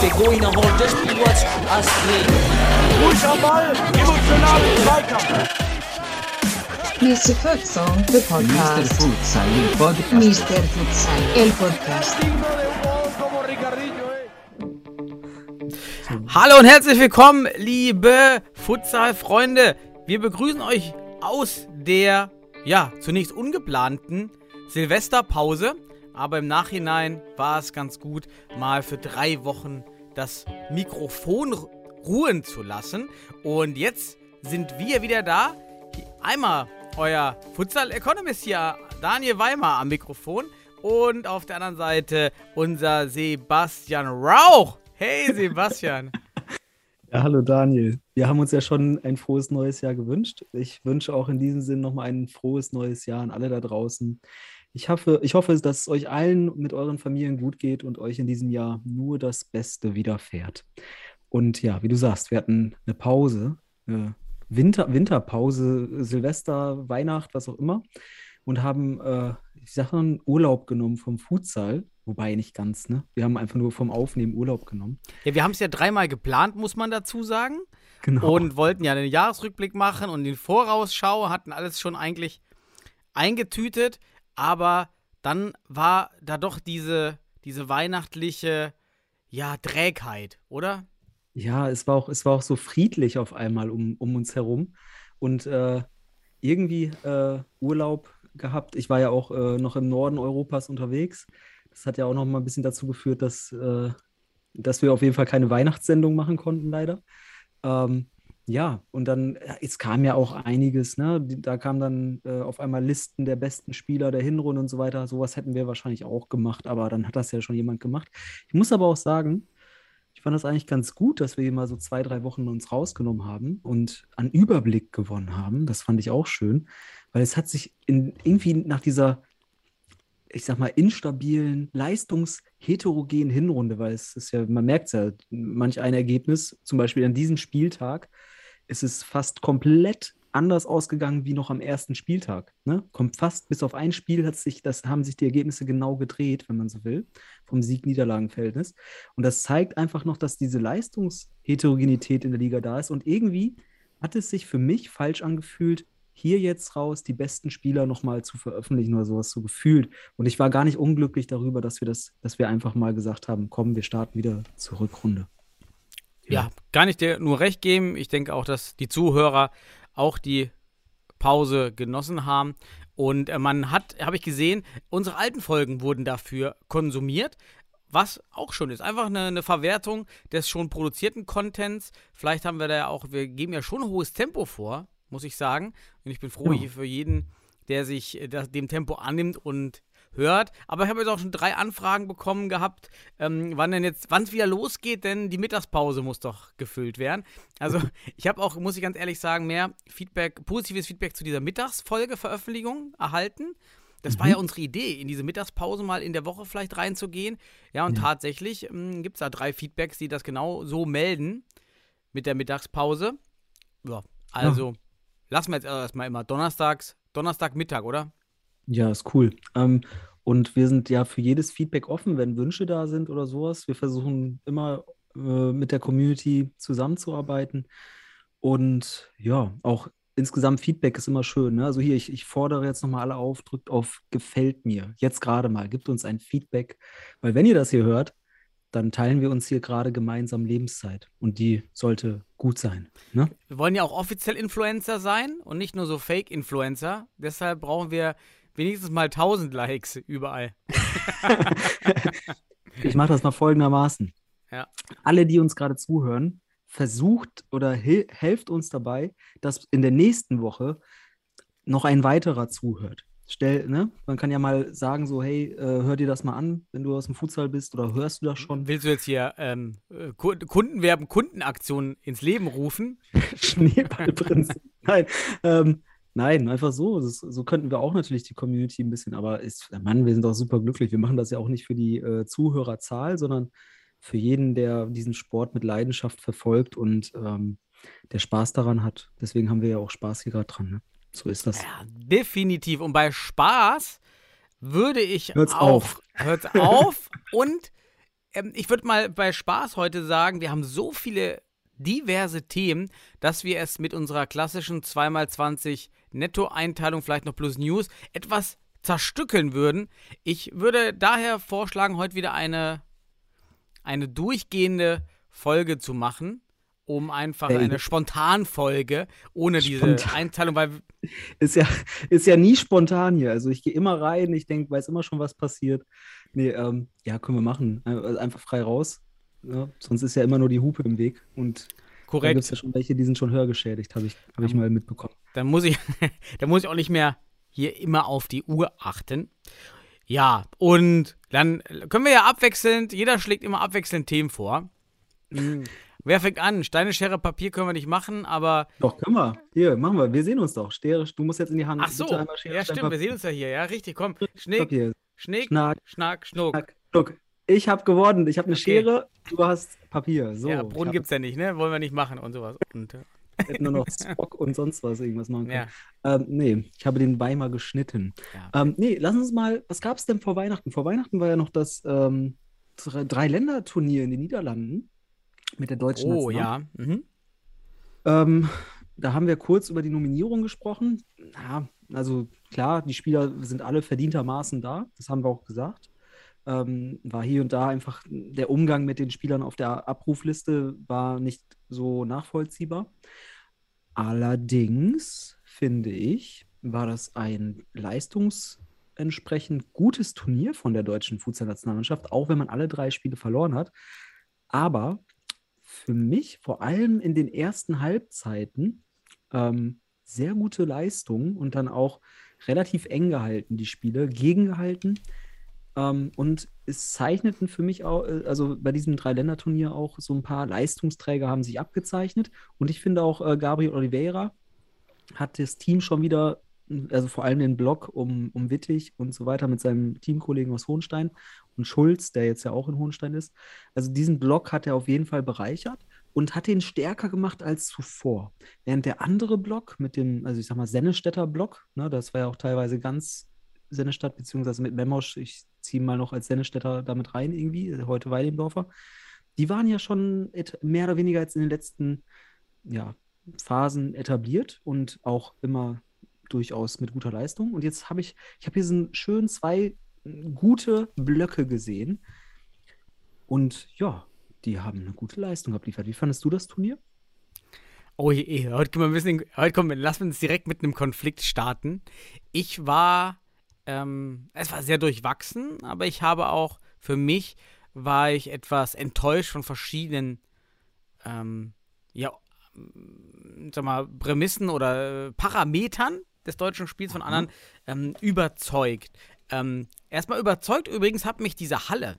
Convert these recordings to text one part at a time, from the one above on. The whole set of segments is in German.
Pegou. Mr. Futsal, the Mr. podcast. Futsal, il podcast. Mr. Futsal, el podcast. Hallo und herzlich willkommen, liebe Futsal-Freunde. Wir begrüßen euch aus der, ja, zunächst ungeplanten Silvesterpause. Aber im Nachhinein war es ganz gut, mal für drei Wochen das Mikrofon ru- ruhen zu lassen. Und jetzt sind wir wieder da. Einmal euer Futsal-Economist hier, Daniel Weimar am Mikrofon. Und auf der anderen Seite unser Sebastian Rauch. Hey Sebastian. Ja, hallo Daniel. Wir haben uns ja schon ein frohes neues Jahr gewünscht. Ich wünsche auch in diesem Sinn nochmal ein frohes neues Jahr an alle da draußen. Ich hoffe, ich hoffe, dass es euch allen mit euren Familien gut geht und euch in diesem Jahr nur das Beste widerfährt. Und ja, wie du sagst, wir hatten eine Pause, eine Winter, Winterpause, Silvester, Weihnacht, was auch immer, und haben, äh, ich sage mal, Urlaub genommen vom Futsal. Wobei nicht ganz, ne? Wir haben einfach nur vom Aufnehmen Urlaub genommen. Ja, wir haben es ja dreimal geplant, muss man dazu sagen. Genau. Und wollten ja den Jahresrückblick machen und den Vorausschau, hatten alles schon eigentlich eingetütet. Aber dann war da doch diese, diese weihnachtliche, ja, Trägheit, oder? Ja, es war auch, es war auch so friedlich auf einmal um, um uns herum. Und äh, irgendwie äh, Urlaub gehabt. Ich war ja auch äh, noch im Norden Europas unterwegs. Das hat ja auch noch mal ein bisschen dazu geführt, dass, äh, dass wir auf jeden Fall keine Weihnachtssendung machen konnten, leider. Ähm, ja, und dann, äh, es kam ja auch einiges, ne? Da kamen dann äh, auf einmal Listen der besten Spieler der Hinrunde und so weiter. Sowas hätten wir wahrscheinlich auch gemacht, aber dann hat das ja schon jemand gemacht. Ich muss aber auch sagen, fand das eigentlich ganz gut, dass wir mal so zwei, drei Wochen uns rausgenommen haben und an Überblick gewonnen haben. Das fand ich auch schön, weil es hat sich in, irgendwie nach dieser, ich sag mal, instabilen, leistungsheterogenen Hinrunde, weil es ist ja, man merkt es ja, manch ein Ergebnis, zum Beispiel an diesem Spieltag, ist es fast komplett anders ausgegangen wie noch am ersten Spieltag. Ne? Kommt fast bis auf ein Spiel hat sich, das haben sich die Ergebnisse genau gedreht, wenn man so will, vom Sieg-Niederlagen-Verhältnis. Und das zeigt einfach noch, dass diese Leistungsheterogenität in der Liga da ist. Und irgendwie hat es sich für mich falsch angefühlt, hier jetzt raus die besten Spieler nochmal zu veröffentlichen oder sowas so gefühlt. Und ich war gar nicht unglücklich darüber, dass wir das, dass wir einfach mal gesagt haben, komm, wir starten wieder zur Rückrunde. Ja, kann ich dir nur recht geben. Ich denke auch, dass die Zuhörer auch die Pause genossen haben. Und äh, man hat, habe ich gesehen, unsere alten Folgen wurden dafür konsumiert. Was auch schon ist. Einfach eine, eine Verwertung des schon produzierten Contents. Vielleicht haben wir da ja auch, wir geben ja schon ein hohes Tempo vor, muss ich sagen. Und ich bin froh Ja. hier für jeden, der sich äh, das, dem Tempo annimmt und hört. Aber ich habe jetzt auch schon drei Anfragen bekommen gehabt, ähm, wann denn jetzt, wann es wieder losgeht, denn die Mittagspause muss doch gefüllt werden. Also ich habe auch, muss ich ganz ehrlich sagen, mehr Feedback, positives Feedback zu dieser Mittagsfolge-Veröffentlichung erhalten. Das war ja unsere Idee, in diese Mittagspause mal in der Woche vielleicht reinzugehen. Ja, und tatsächlich gibt es da drei Feedbacks, die das genau so melden mit der Mittagspause. Ja, also lassen wir jetzt erstmal immer donnerstags, Donnerstagmittag, oder? Ja, ist cool. Ähm, und wir sind ja für jedes Feedback offen, wenn Wünsche da sind oder sowas. Wir versuchen immer äh, mit der Community zusammenzuarbeiten. Und ja, auch insgesamt Feedback ist immer schön. Ne? Also hier, ich, ich fordere jetzt nochmal alle auf, drückt auf gefällt mir. Jetzt gerade mal, gibt uns ein Feedback. Weil wenn ihr das hier hört, dann teilen wir uns hier gerade gemeinsam Lebenszeit. Und die sollte gut sein. Ne? Wir wollen ja auch offiziell Influencer sein und nicht nur so Fake-Influencer. Deshalb brauchen wir wenigstens mal 1000 Likes überall. Ich mache das mal folgendermaßen. Ja. Alle, die uns gerade zuhören, versucht oder helft uns dabei, dass in der nächsten Woche noch ein weiterer zuhört. Stell, ne? Man kann ja mal sagen, so, hey, äh, hör dir das mal an, wenn du aus dem Futsal bist oder hörst du das schon? Willst du jetzt hier ähm, äh, Ku- Kundenwerben, Kundenaktionen ins Leben rufen? Schneeballprinzip. Nein, ähm, nein, einfach so. Das, so könnten wir auch natürlich die Community ein bisschen, aber ist, Mann, wir sind auch super glücklich. Wir machen das ja auch nicht für die äh, Zuhörerzahl, sondern für jeden, der diesen Sport mit Leidenschaft verfolgt und ähm, der Spaß daran hat. Deswegen haben wir ja auch Spaß hier gerade dran. Ne? So ist das. Ja, definitiv. Und bei Spaß würde ich Hört's auch, auf. Hört's auf. Und ähm, ich würde mal bei Spaß heute sagen, wir haben so viele diverse Themen, dass wir es mit unserer klassischen 2x20 Netto-Einteilung, vielleicht noch plus News, etwas zerstückeln würden. Ich würde daher vorschlagen, heute wieder eine, eine durchgehende Folge zu machen, um einfach Ey. eine Spontanfolge ohne diese Spontan. Einteilung, weil Ist ja, ist ja nie spontan hier. Also ich gehe immer rein, ich denke, weiß immer schon, was passiert. Nee, ähm, ja, können wir machen. Also einfach frei raus. Ja, sonst ist ja immer nur die Hupe im Weg. Und da gibt es korrekt, ja schon welche, die sind schon hörgeschädigt, habe ich, hab ich mal mitbekommen. dann muss ich, dann muss ich auch nicht mehr hier immer auf die Uhr achten. Ja, und dann können wir ja abwechselnd, jeder schlägt immer abwechselnd Themen vor. Hm, Wer fängt an? Steine, Schere, Papier können wir nicht machen, aber. Doch, können wir. Hier, machen wir. Wir sehen uns doch. Schere, du musst jetzt in die Hand. Ach so, Schere, ja, stimmt, wir sehen uns ja hier, ja, richtig, komm. Schnick, Papier. Schnick, Schnack, Schnack, Schnuck. Schnack, Schnuck. Ich habe gewonnen. Ich habe eine Okay. Schere, du hast Papier. So, ja, Brunnen hab- gibt's ja nicht, ne? Wollen wir nicht machen und sowas. Und, äh, hätte nur noch Spock und sonst was irgendwas machen können. ja, Ähm, nee, ich habe den Weimar geschnitten. ja. Ähm, nee, lass uns mal, was gab es denn vor Weihnachten? Vor Weihnachten war ja noch das ähm, Drei- Drei-Länder-Turnier in den Niederlanden mit der deutschen Oh, National. ja. Mhm. Ähm, da haben wir kurz über die Nominierung gesprochen. Ja, also klar, die Spieler sind alle verdientermaßen da, das haben wir auch gesagt. Ähm, war hier und da einfach der Umgang mit den Spielern auf der Abrufliste war nicht so nachvollziehbar. Allerdings finde ich, war das ein leistungsentsprechend gutes Turnier von der deutschen Futsal-Nationalmannschaft, auch wenn man alle drei Spiele verloren hat. Aber für mich, vor allem in den ersten Halbzeiten, ähm, sehr gute Leistung und dann auch relativ eng gehalten, die Spiele, gegengehalten. Ähm, und es zeichneten für mich auch, äh, also bei diesem Dreiländerturnier auch so ein paar Leistungsträger haben sich abgezeichnet. Und ich finde auch, äh, Gabriel Oliveira hat das Team schon wieder, also vor allem den Block um, um Wittig und so weiter mit seinem Teamkollegen aus Hohenstein und Schulz, der jetzt ja auch in Hohenstein ist. Also diesen Block hat er auf jeden Fall bereichert und hat den stärker gemacht als zuvor. Während der andere Block mit dem, also ich sag mal, Sennestädter Block, ne, das war ja auch teilweise ganz Sennestadt, beziehungsweise mit Memosch, ich ziehe mal noch als Sennestädter damit rein irgendwie, heute Weidendorfer, die waren ja schon mehr oder weniger jetzt in den letzten ja, Phasen etabliert und auch immer durchaus mit guter Leistung. Und jetzt habe ich, ich habe hier so schön zwei äh, gute Blöcke gesehen. Und ja, die haben eine gute Leistung abliefert. Wie fandest du das Turnier? Oh je, heute können wir ein bisschen, heute kommen lassen wir uns direkt mit einem Konflikt starten. Ich war, ähm, es war sehr durchwachsen, aber ich habe auch, für mich war ich etwas enttäuscht von verschiedenen, ähm, ja, ähm, sag mal, Prämissen oder äh, Parametern des deutschen Spiels von anderen ähm, überzeugt. Ähm, erstmal überzeugt übrigens hat mich diese Halle.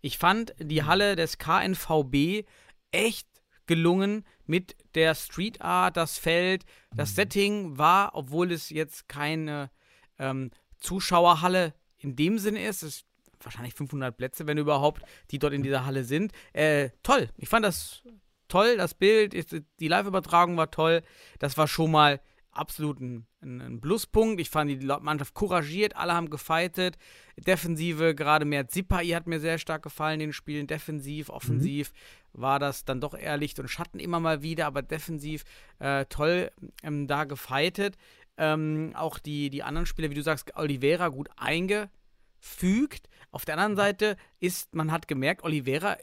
Ich fand die Halle des KNVB echt gelungen mit der Street Art, das Feld, das Setting war, obwohl es jetzt keine ähm, Zuschauerhalle in dem Sinne ist, es ist wahrscheinlich 500 Plätze, wenn überhaupt, die dort in dieser Halle sind. Äh, toll, ich fand das toll, das Bild, die Live-Übertragung war toll, das war schon mal absolut ein, ein, Pluspunkt. Ich fand die Mannschaft couragiert, alle haben gefightet. Defensive, gerade mehr Zipai hat mir sehr stark gefallen in den Spielen. Defensiv, offensiv war das dann doch eher Licht und Schatten immer mal wieder, aber defensiv äh, toll ähm, da gefightet. Ähm, auch die, die anderen Spieler, wie du sagst, Oliveira gut eingefügt. Auf der anderen Seite ist, man hat gemerkt, Oliveira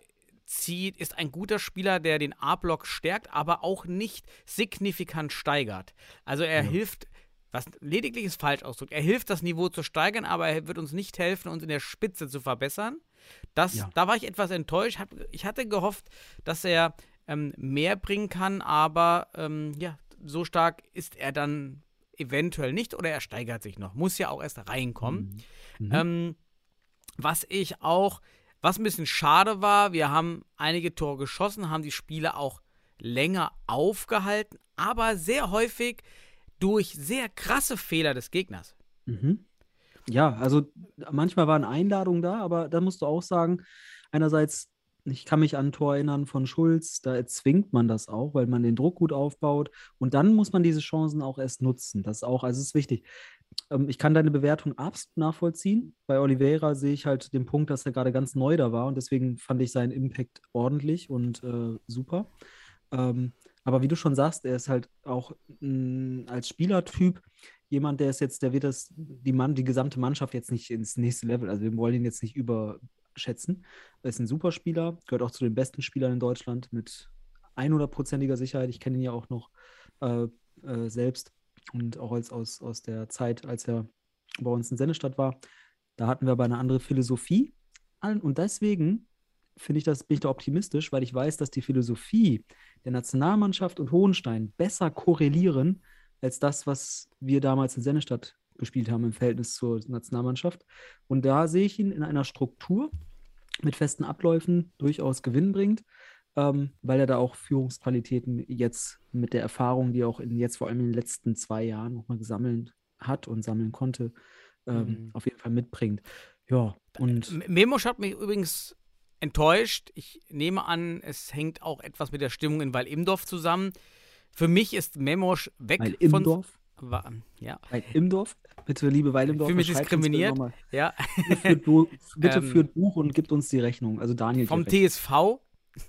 zieht, ist ein guter Spieler, der den A-Block stärkt, aber auch nicht signifikant steigert. Also er hilft, was lediglich ist falsch ausdrückt, er hilft das Niveau zu steigern, aber er wird uns nicht helfen, uns in der Spitze zu verbessern. Das, Ja. Da war ich etwas enttäuscht. Ich hatte gehofft, dass er ähm, mehr bringen kann, aber ähm, ja, so stark ist er dann eventuell nicht oder er steigert sich noch. Muss ja auch erst reinkommen. Mhm. Ähm, was ich auch, was ein bisschen schade war, wir haben einige Tore geschossen, haben die Spiele auch länger aufgehalten, aber sehr häufig durch sehr krasse Fehler des Gegners. Mhm. Ja, also manchmal waren Einladungen da, aber da musst du auch sagen, einerseits Ich kann mich an ein Tor erinnern von Schulz, da erzwingt man das auch, weil man den Druck gut aufbaut. Und dann muss man diese Chancen auch erst nutzen. Das ist auch, also ist wichtig. Ähm, ich kann deine Bewertung absolut nachvollziehen. Bei Oliveira sehe ich halt den Punkt, dass er gerade ganz neu da war und deswegen fand ich seinen Impact ordentlich und äh, super. Ähm, aber wie du schon sagst, er ist halt auch mh, als Spielertyp jemand, der ist jetzt, der wird das, die Mann, die gesamte Mannschaft jetzt nicht ins nächste Level, also wir wollen ihn jetzt nicht überschätzen. Er ist ein super Spieler, gehört auch zu den besten Spielern in Deutschland mit 100%iger Sicherheit. Ich kenne ihn ja auch noch äh, äh, selbst und auch als, aus, aus der Zeit, als er bei uns in Sennestadt war. Da hatten wir aber eine andere Philosophie. Und deswegen finde ich das, bin ich da optimistisch, weil ich weiß, dass die Philosophie der Nationalmannschaft und Hohenstein besser korrelieren als das, was wir damals in Sennestadt gespielt haben im Verhältnis zur Nationalmannschaft. Und da sehe ich ihn in einer Struktur mit festen Abläufen durchaus gewinnbringend, ähm, weil er da auch Führungsqualitäten jetzt mit der Erfahrung, die er auch in, jetzt vor allem in den letzten zwei Jahren nochmal gesammelt hat und sammeln konnte, ähm, mhm. auf jeden Fall mitbringt. Ja, und. Memosch hat mich übrigens enttäuscht. Ich nehme an, es hängt auch etwas mit der Stimmung in Weil-Imdorf zusammen. Für mich ist Memosch weg Weil von. Dorf? War, ja. Weil im Dorf? Bitte, liebe Weil im Dorf. Für mich diskriminiert. Ja. Bitte, führt, Bu bitte ähm, führt Buch und gibt uns die Rechnung. Also Daniel. Vom TSV.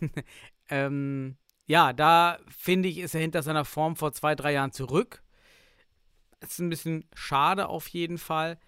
ähm, ja, da finde ich, ist er hinter seiner Form vor zwei, drei Jahren zurück. Das ist ein bisschen schade auf jeden Fall.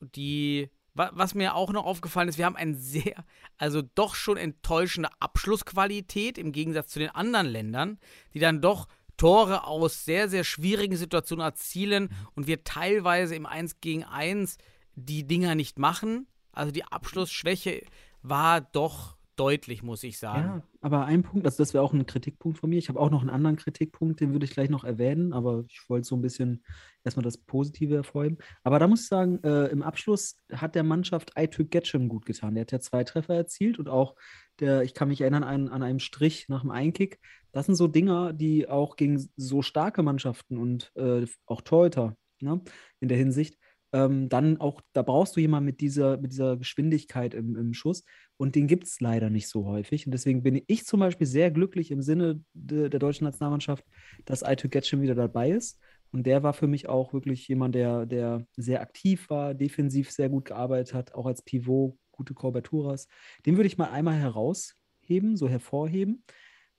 Die was mir auch noch aufgefallen ist, wir haben eine sehr, also doch schon enttäuschende Abschlussqualität im Gegensatz zu den anderen Ländern, die dann doch Tore aus sehr, sehr schwierigen Situationen erzielen und wir teilweise im 1 gegen 1 die Dinger nicht machen. Also die Abschlussschwäche war doch deutlich, muss ich sagen. Ja, aber ein Punkt, also das wäre auch ein Kritikpunkt von mir. Ich habe auch noch einen anderen Kritikpunkt, den würde ich gleich noch erwähnen, aber ich wollte so ein bisschen erstmal das Positive hervorheben. Aber da muss ich sagen, äh, im Abschluss hat der Mannschaft Aytürk Getschem gut getan. Der hat ja zwei Treffer erzielt und auch der, ich kann mich erinnern an, an einem Strich nach dem Einkick. Das sind so Dinger, die auch gegen so starke Mannschaften und äh, auch Torhüter ne, in der Hinsicht ähm, dann auch, da brauchst du jemanden mit dieser, mit dieser Geschwindigkeit im, im Schuss und den gibt es leider nicht so häufig. Und deswegen bin ich zum Beispiel sehr glücklich im Sinne de, der deutschen Nationalmannschaft, dass Aito Getschem wieder dabei ist. Und der war für mich auch wirklich jemand, der, der sehr aktiv war, defensiv sehr gut gearbeitet hat, auch als Pivot, gute Korbaturas. Den würde ich mal einmal herausheben, so hervorheben.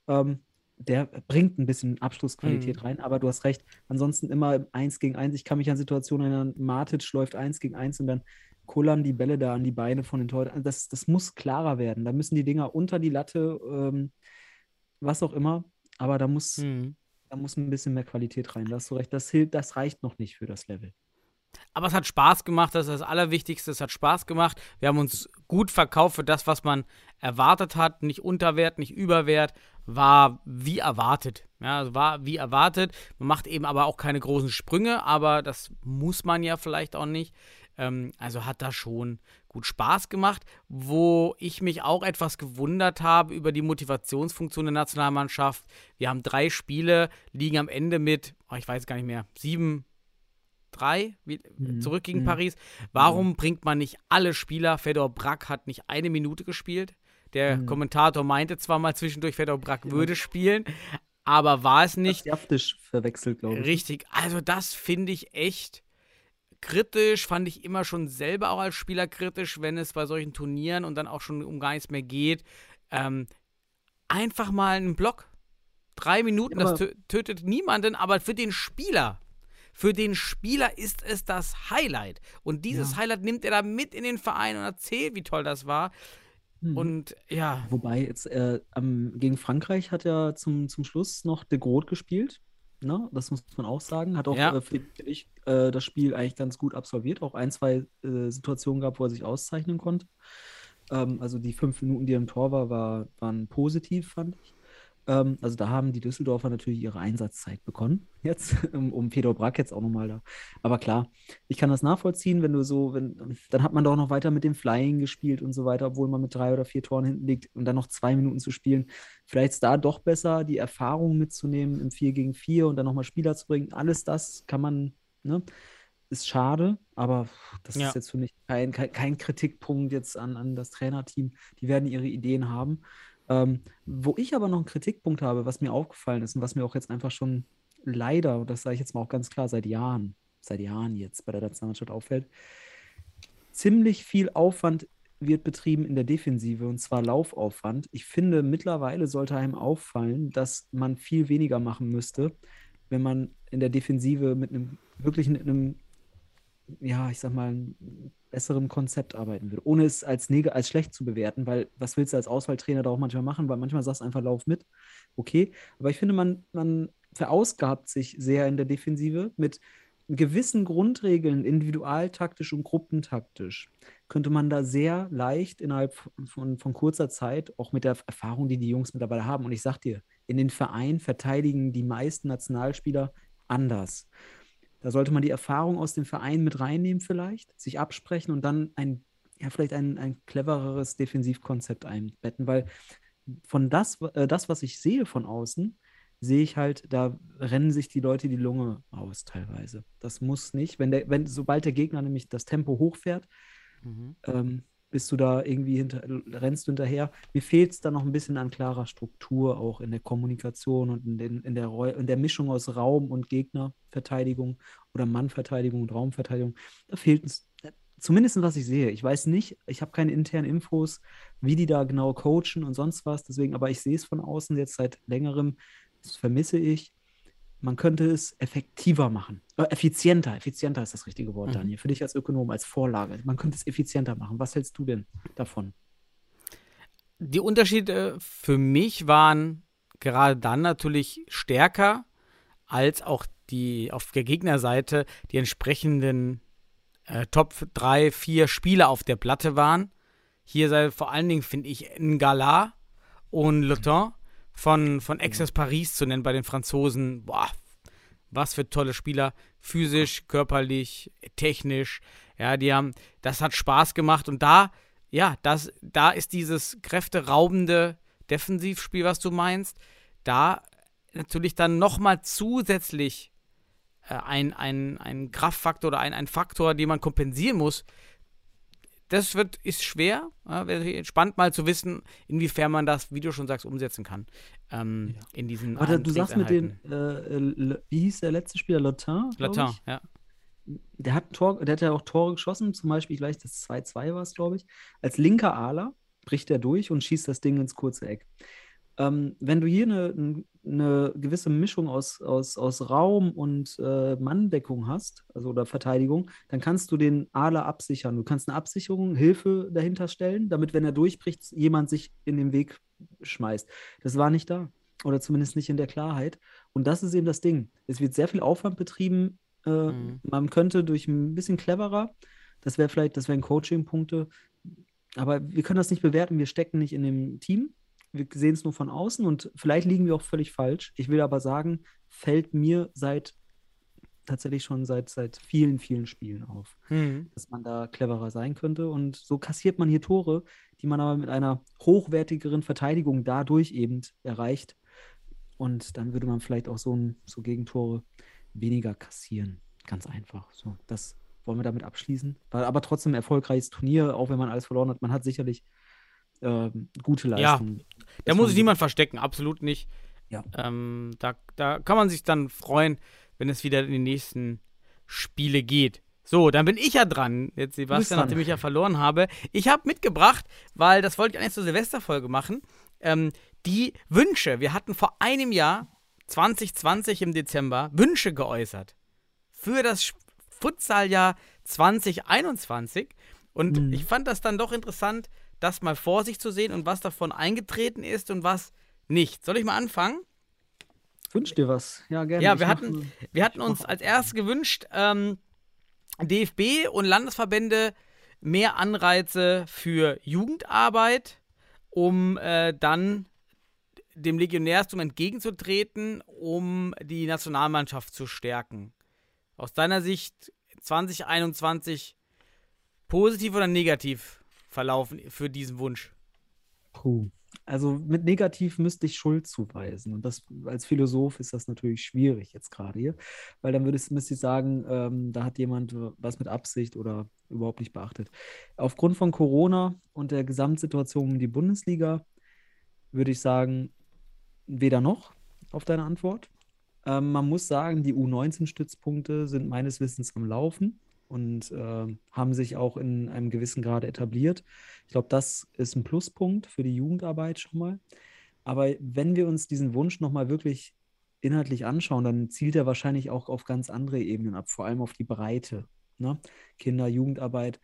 Ähm, der bringt ein bisschen Abschlussqualität mhm. rein, aber du hast recht. Ansonsten immer eins gegen eins. Ich kann mich an Situationen erinnern, Matic läuft eins gegen eins und dann kullern die Bälle da an die Beine von den Torhütern. Also das, das muss klarer werden. Da müssen die Dinger unter die Latte, ähm, was auch immer. Aber da muss, mhm. da muss ein bisschen mehr Qualität rein. Da hast du recht. Das, hilft, das reicht noch nicht für das Level. Aber es hat Spaß gemacht, das ist das Allerwichtigste. Es hat Spaß gemacht. Wir haben uns gut verkauft für das, was man erwartet hat. Nicht Unterwert, nicht Überwert. War wie erwartet. Ja, war wie erwartet. Man macht eben aber auch keine großen Sprünge, aber das muss man ja vielleicht auch nicht. Ähm, also hat da schon gut Spaß gemacht. Wo ich mich auch etwas gewundert habe über die Motivationsfunktion der Nationalmannschaft. Wir haben drei Spiele, liegen am Ende mit, oh, ich weiß gar nicht mehr, sieben 3 mhm. zurück gegen mhm. Paris. Warum bringt man nicht alle Spieler? Fedor Brack hat nicht eine Minute gespielt. Der mhm. Kommentator meinte zwar mal zwischendurch, Fedor Brack ja. würde spielen, aber war es nicht. Jaftisch verwechselt, glaube ich. Richtig. Also, das finde ich echt kritisch. Fand ich immer schon selber auch als Spieler kritisch, wenn es bei solchen Turnieren und dann auch schon um gar nichts mehr geht. Ähm, einfach mal einen Block. Drei Minuten, ja, das tötet niemanden, aber für den Spieler für den Spieler ist es das Highlight. Und dieses ja. Highlight nimmt er da mit in den Verein und erzählt, wie toll das war. Mhm. Und ja. Wobei jetzt äh, ähm, gegen Frankreich hat er zum, zum Schluss noch De Groot gespielt. Ne? Das muss man auch sagen. Hat auch, ja. äh, finde ich, äh, das Spiel eigentlich ganz gut absolviert. Auch ein, zwei äh, Situationen gab, wo er sich auszeichnen konnte. Ähm, also die fünf Minuten, die er im Tor war, war waren positiv, fand ich. Ähm, also da haben die Düsseldorfer natürlich ihre Einsatzzeit bekommen, jetzt, um Fedor Brack jetzt auch nochmal da. Aber klar, ich kann das nachvollziehen, wenn du so, wenn, dann hat man doch noch weiter mit dem Flying gespielt und so weiter, obwohl man mit drei oder vier Toren hinten liegt und dann noch zwei Minuten zu spielen. Vielleicht ist da doch besser, die Erfahrung mitzunehmen im 4 gegen 4 und dann nochmal Spieler zu bringen. Alles das kann man, ne? Ist schade, aber das ja. ist jetzt für mich kein, kein, kein Kritikpunkt jetzt an, an das Trainerteam. Die werden ihre Ideen haben. Ähm, wo ich aber noch einen Kritikpunkt habe, was mir aufgefallen ist und was mir auch jetzt einfach schon leider, und das sage ich jetzt mal auch ganz klar, seit Jahren, seit Jahren jetzt bei der Nationalmannschaft auffällt, ziemlich viel Aufwand wird betrieben in der Defensive und zwar Laufaufwand. Ich finde, mittlerweile sollte einem auffallen, dass man viel weniger machen müsste, wenn man in der Defensive mit einem wirklich mit einem, ja, ich sag mal, einem besseren Konzept arbeiten würde, ohne es als, neg als schlecht zu bewerten, weil was willst du als Auswahltrainer da auch manchmal machen, weil manchmal sagst du einfach, lauf mit. Okay, aber ich finde, man, man verausgabt sich sehr in der Defensive mit gewissen Grundregeln, individualtaktisch und gruppentaktisch, könnte man da sehr leicht innerhalb von, von kurzer Zeit, auch mit der Erfahrung, die die Jungs mittlerweile haben, und ich sag dir, in den Vereinen verteidigen die meisten Nationalspieler anders. Da sollte man die Erfahrung aus dem Verein mit reinnehmen, vielleicht, sich absprechen und dann ein, ja, vielleicht ein, ein clevereres Defensivkonzept einbetten, weil von das, äh, das, was ich sehe von außen, sehe ich halt, da rennen sich die Leute die Lunge aus teilweise. Das muss nicht. Wenn der, wenn, sobald der Gegner nämlich das Tempo hochfährt, mhm. ähm, bist du da irgendwie hinter, rennst du hinterher. Mir fehlt es da noch ein bisschen an klarer Struktur, auch in der Kommunikation und in, den, in, der, in der Mischung aus Raum- und Gegnerverteidigung oder Mannverteidigung und Raumverteidigung. Da fehlt es, zumindest was ich sehe. Ich weiß nicht, ich habe keine internen Infos, wie die da genau coachen und sonst was. Deswegen, aber ich sehe es von außen jetzt seit längerem, das vermisse ich. Man könnte es effektiver machen. Äh, effizienter. Effizienter ist das richtige Wort, mhm. Daniel. Für dich als Ökonom, als Vorlage. Man könnte es effizienter machen. Was hältst du denn davon? Die Unterschiede für mich waren gerade dann natürlich stärker, als auch die auf der Gegnerseite die entsprechenden äh, Top 3, 4 Spieler auf der Platte waren. Hier sei vor allen Dingen, finde ich, Ngala und Le Temps von, von Access Paris zu nennen bei den Franzosen. Boah, was für tolle Spieler. Physisch, körperlich, technisch. Ja, die haben, das hat Spaß gemacht. Und da, ja, das, da ist dieses kräfteraubende Defensivspiel, was du meinst, da natürlich dann nochmal zusätzlich äh, ein, ein, ein Kraftfaktor oder ein, ein Faktor, den man kompensieren muss, das wird, ist schwer. Ja, spannend mal zu wissen, inwiefern man das, wie du schon sagst, umsetzen kann. Ähm, ja. In diesen Aber du sagst mit den, äh, äh wie hieß der letzte Spieler? Lotin? Lotin, ja. Der hat, Tor, der hat ja auch Tore geschossen, zum Beispiel gleich das 2-2 war es, glaube ich. Als linker Aler bricht er durch und schießt das Ding ins kurze Eck ähm, wenn du hier eine, eine gewisse Mischung aus, aus, aus Raum und äh, Manndeckung hast, also oder Verteidigung, dann kannst du den Aler absichern. Du kannst eine Absicherung, Hilfe dahinter stellen, damit, wenn er durchbricht, jemand sich in den Weg schmeißt. Das war nicht da. Oder zumindest nicht in der Klarheit. Und das ist eben das Ding. Es wird sehr viel Aufwand betrieben. Äh, mhm. Man könnte durch ein bisschen cleverer, das wäre vielleicht, das wären Coaching-Punkte, aber wir können das nicht bewerten, wir stecken nicht in dem Team wir sehen es nur von außen und vielleicht liegen wir auch völlig falsch. Ich will aber sagen, fällt mir seit tatsächlich schon seit, seit vielen, vielen Spielen auf, mhm. dass man da cleverer sein könnte. Und so kassiert man hier Tore, die man aber mit einer hochwertigeren Verteidigung dadurch eben erreicht. Und dann würde man vielleicht auch so, ein, so Gegentore weniger kassieren. Ganz einfach. So, das wollen wir damit abschließen. War aber trotzdem ein erfolgreiches Turnier, auch wenn man alles verloren hat. Man hat sicherlich äh, gute Leistung. Ja, da muss sich niemand verstecken, absolut nicht. Ja. Ähm, da, da kann man sich dann freuen, wenn es wieder in die nächsten Spiele geht. So, dann bin ich ja dran, jetzt Sebastian, nachdem ich ja verloren habe. Ich habe mitgebracht, weil das wollte ich eigentlich zur Silvesterfolge machen, ähm, die Wünsche. Wir hatten vor einem Jahr, 2020 im Dezember, Wünsche geäußert für das Futsaljahr 2021. Und mhm. ich fand das dann doch interessant, das mal vor sich zu sehen und was davon eingetreten ist und was nicht. Soll ich mal anfangen? Wünsch dir was. Ja, gerne. Ja, wir hatten, wir hatten uns als erstes gewünscht, ähm, DFB und Landesverbände mehr Anreize für Jugendarbeit, um äh, dann dem Legionärstum entgegenzutreten, um die Nationalmannschaft zu stärken. Aus deiner Sicht 2021 positiv oder negativ verlaufen für diesen Wunsch? Puh. Also mit negativ müsste ich Schuld zuweisen. Und das als Philosoph ist das natürlich schwierig jetzt gerade hier, weil dann würde müsste ich sagen, ähm, da hat jemand was mit Absicht oder überhaupt nicht beachtet. Aufgrund von Corona und der Gesamtsituation um die Bundesliga würde ich sagen, weder noch auf deine Antwort. Ähm, man muss sagen, die U19-Stützpunkte sind meines Wissens am Laufen und äh, haben sich auch in einem gewissen Grad etabliert. Ich glaube, das ist ein Pluspunkt für die Jugendarbeit schon mal. Aber wenn wir uns diesen Wunsch nochmal wirklich inhaltlich anschauen, dann zielt er wahrscheinlich auch auf ganz andere Ebenen ab, vor allem auf die Breite. Ne? Kinder, Jugendarbeit.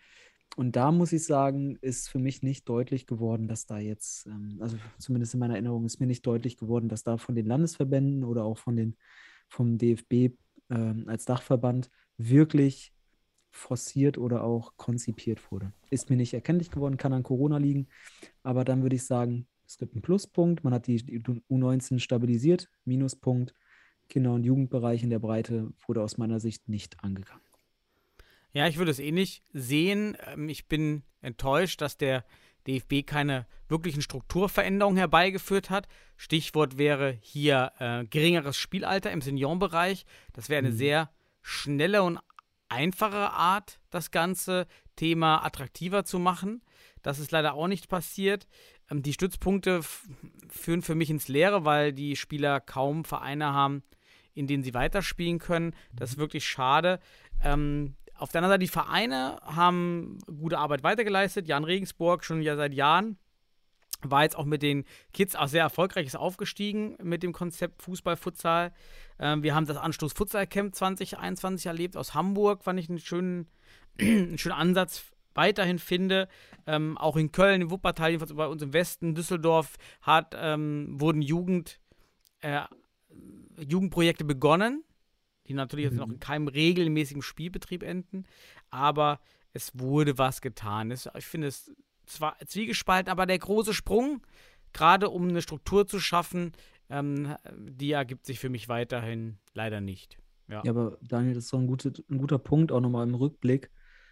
Und da muss ich sagen, ist für mich nicht deutlich geworden, dass da jetzt, ähm, also zumindest in meiner Erinnerung, ist mir nicht deutlich geworden, dass da von den Landesverbänden oder auch von den, vom DFB ähm, als Dachverband wirklich forciert oder auch konzipiert wurde. Ist mir nicht erkenntlich geworden, kann an Corona liegen, aber dann würde ich sagen, es gibt einen Pluspunkt, man hat die U19 stabilisiert, Minuspunkt, Kinder- und Jugendbereich in der Breite wurde aus meiner Sicht nicht angegangen. Ja, ich würde es ähnlich sehen. Ähm, ich bin enttäuscht, dass der DFB keine wirklichen Strukturveränderungen herbeigeführt hat. Stichwort wäre hier äh, geringeres Spielalter im Seniorenbereich. Das wäre eine mhm. sehr schnelle und einfache Art, das ganze Thema attraktiver zu machen. Das ist leider auch nicht passiert. Ähm, die Stützpunkte führen für mich ins Leere, weil die Spieler kaum Vereine haben, in denen sie weiterspielen können. Das ist wirklich schade. Ähm, auf der anderen Seite, die Vereine haben gute Arbeit weitergeleistet. Jan Regensburg schon ja seit Jahren war jetzt auch mit den Kids auch sehr erfolgreich, ist aufgestiegen mit dem Konzept Fußball-Futsal. Ähm, wir haben das Anstoß Futsal Camp 2021 erlebt aus Hamburg, fand ich einen schönen, einen schönen Ansatz weiterhin finde. Ähm, auch in Köln, in Wuppertal, jedenfalls bei uns im Westen, Düsseldorf, hat, ähm, wurden Jugend, äh, Jugendprojekte begonnen, die natürlich mhm. jetzt noch in keinem regelmäßigen Spielbetrieb enden, aber es wurde was getan. Es, ich finde es zwar zwiegespalten, aber der große Sprung, gerade um eine Struktur zu schaffen, ähm, die ergibt sich für mich weiterhin leider nicht. Ja. ja, aber Daniel, das ist so ein, gute, ein guter Punkt auch nochmal im Rückblick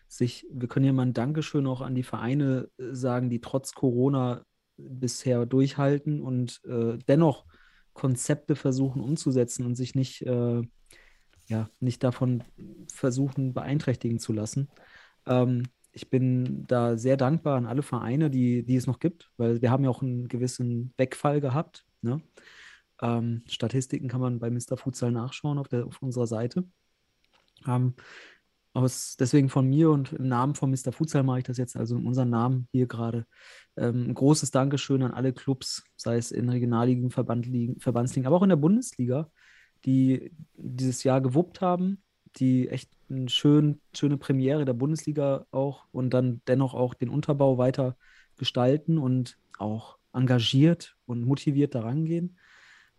sich, wir können ja mal ein Dankeschön auch an die Vereine äh, sagen, die trotz Corona bisher durchhalten und äh, dennoch Konzepte versuchen umzusetzen und sich nicht, äh, ja, nicht davon versuchen beeinträchtigen zu lassen. Ähm, ich bin da sehr dankbar an alle Vereine, die, die es noch gibt, weil wir haben ja auch einen gewissen Wegfall gehabt. Ne? Ähm, Statistiken kann man bei Mr. Futsal nachschauen auf, der, auf unserer Seite. Ähm, aus, deswegen von mir und im Namen von Mr. Futsal mache ich das jetzt, also in unserem Namen hier gerade. Ähm, ein großes Dankeschön an alle Clubs, sei es in Regionalligen, Verbandsligen, aber auch in der Bundesliga, die dieses Jahr gewuppt haben, die echt eine schön, schöne Premiere der Bundesliga auch und dann dennoch auch den Unterbau weiter gestalten und auch engagiert und motiviert daran gehen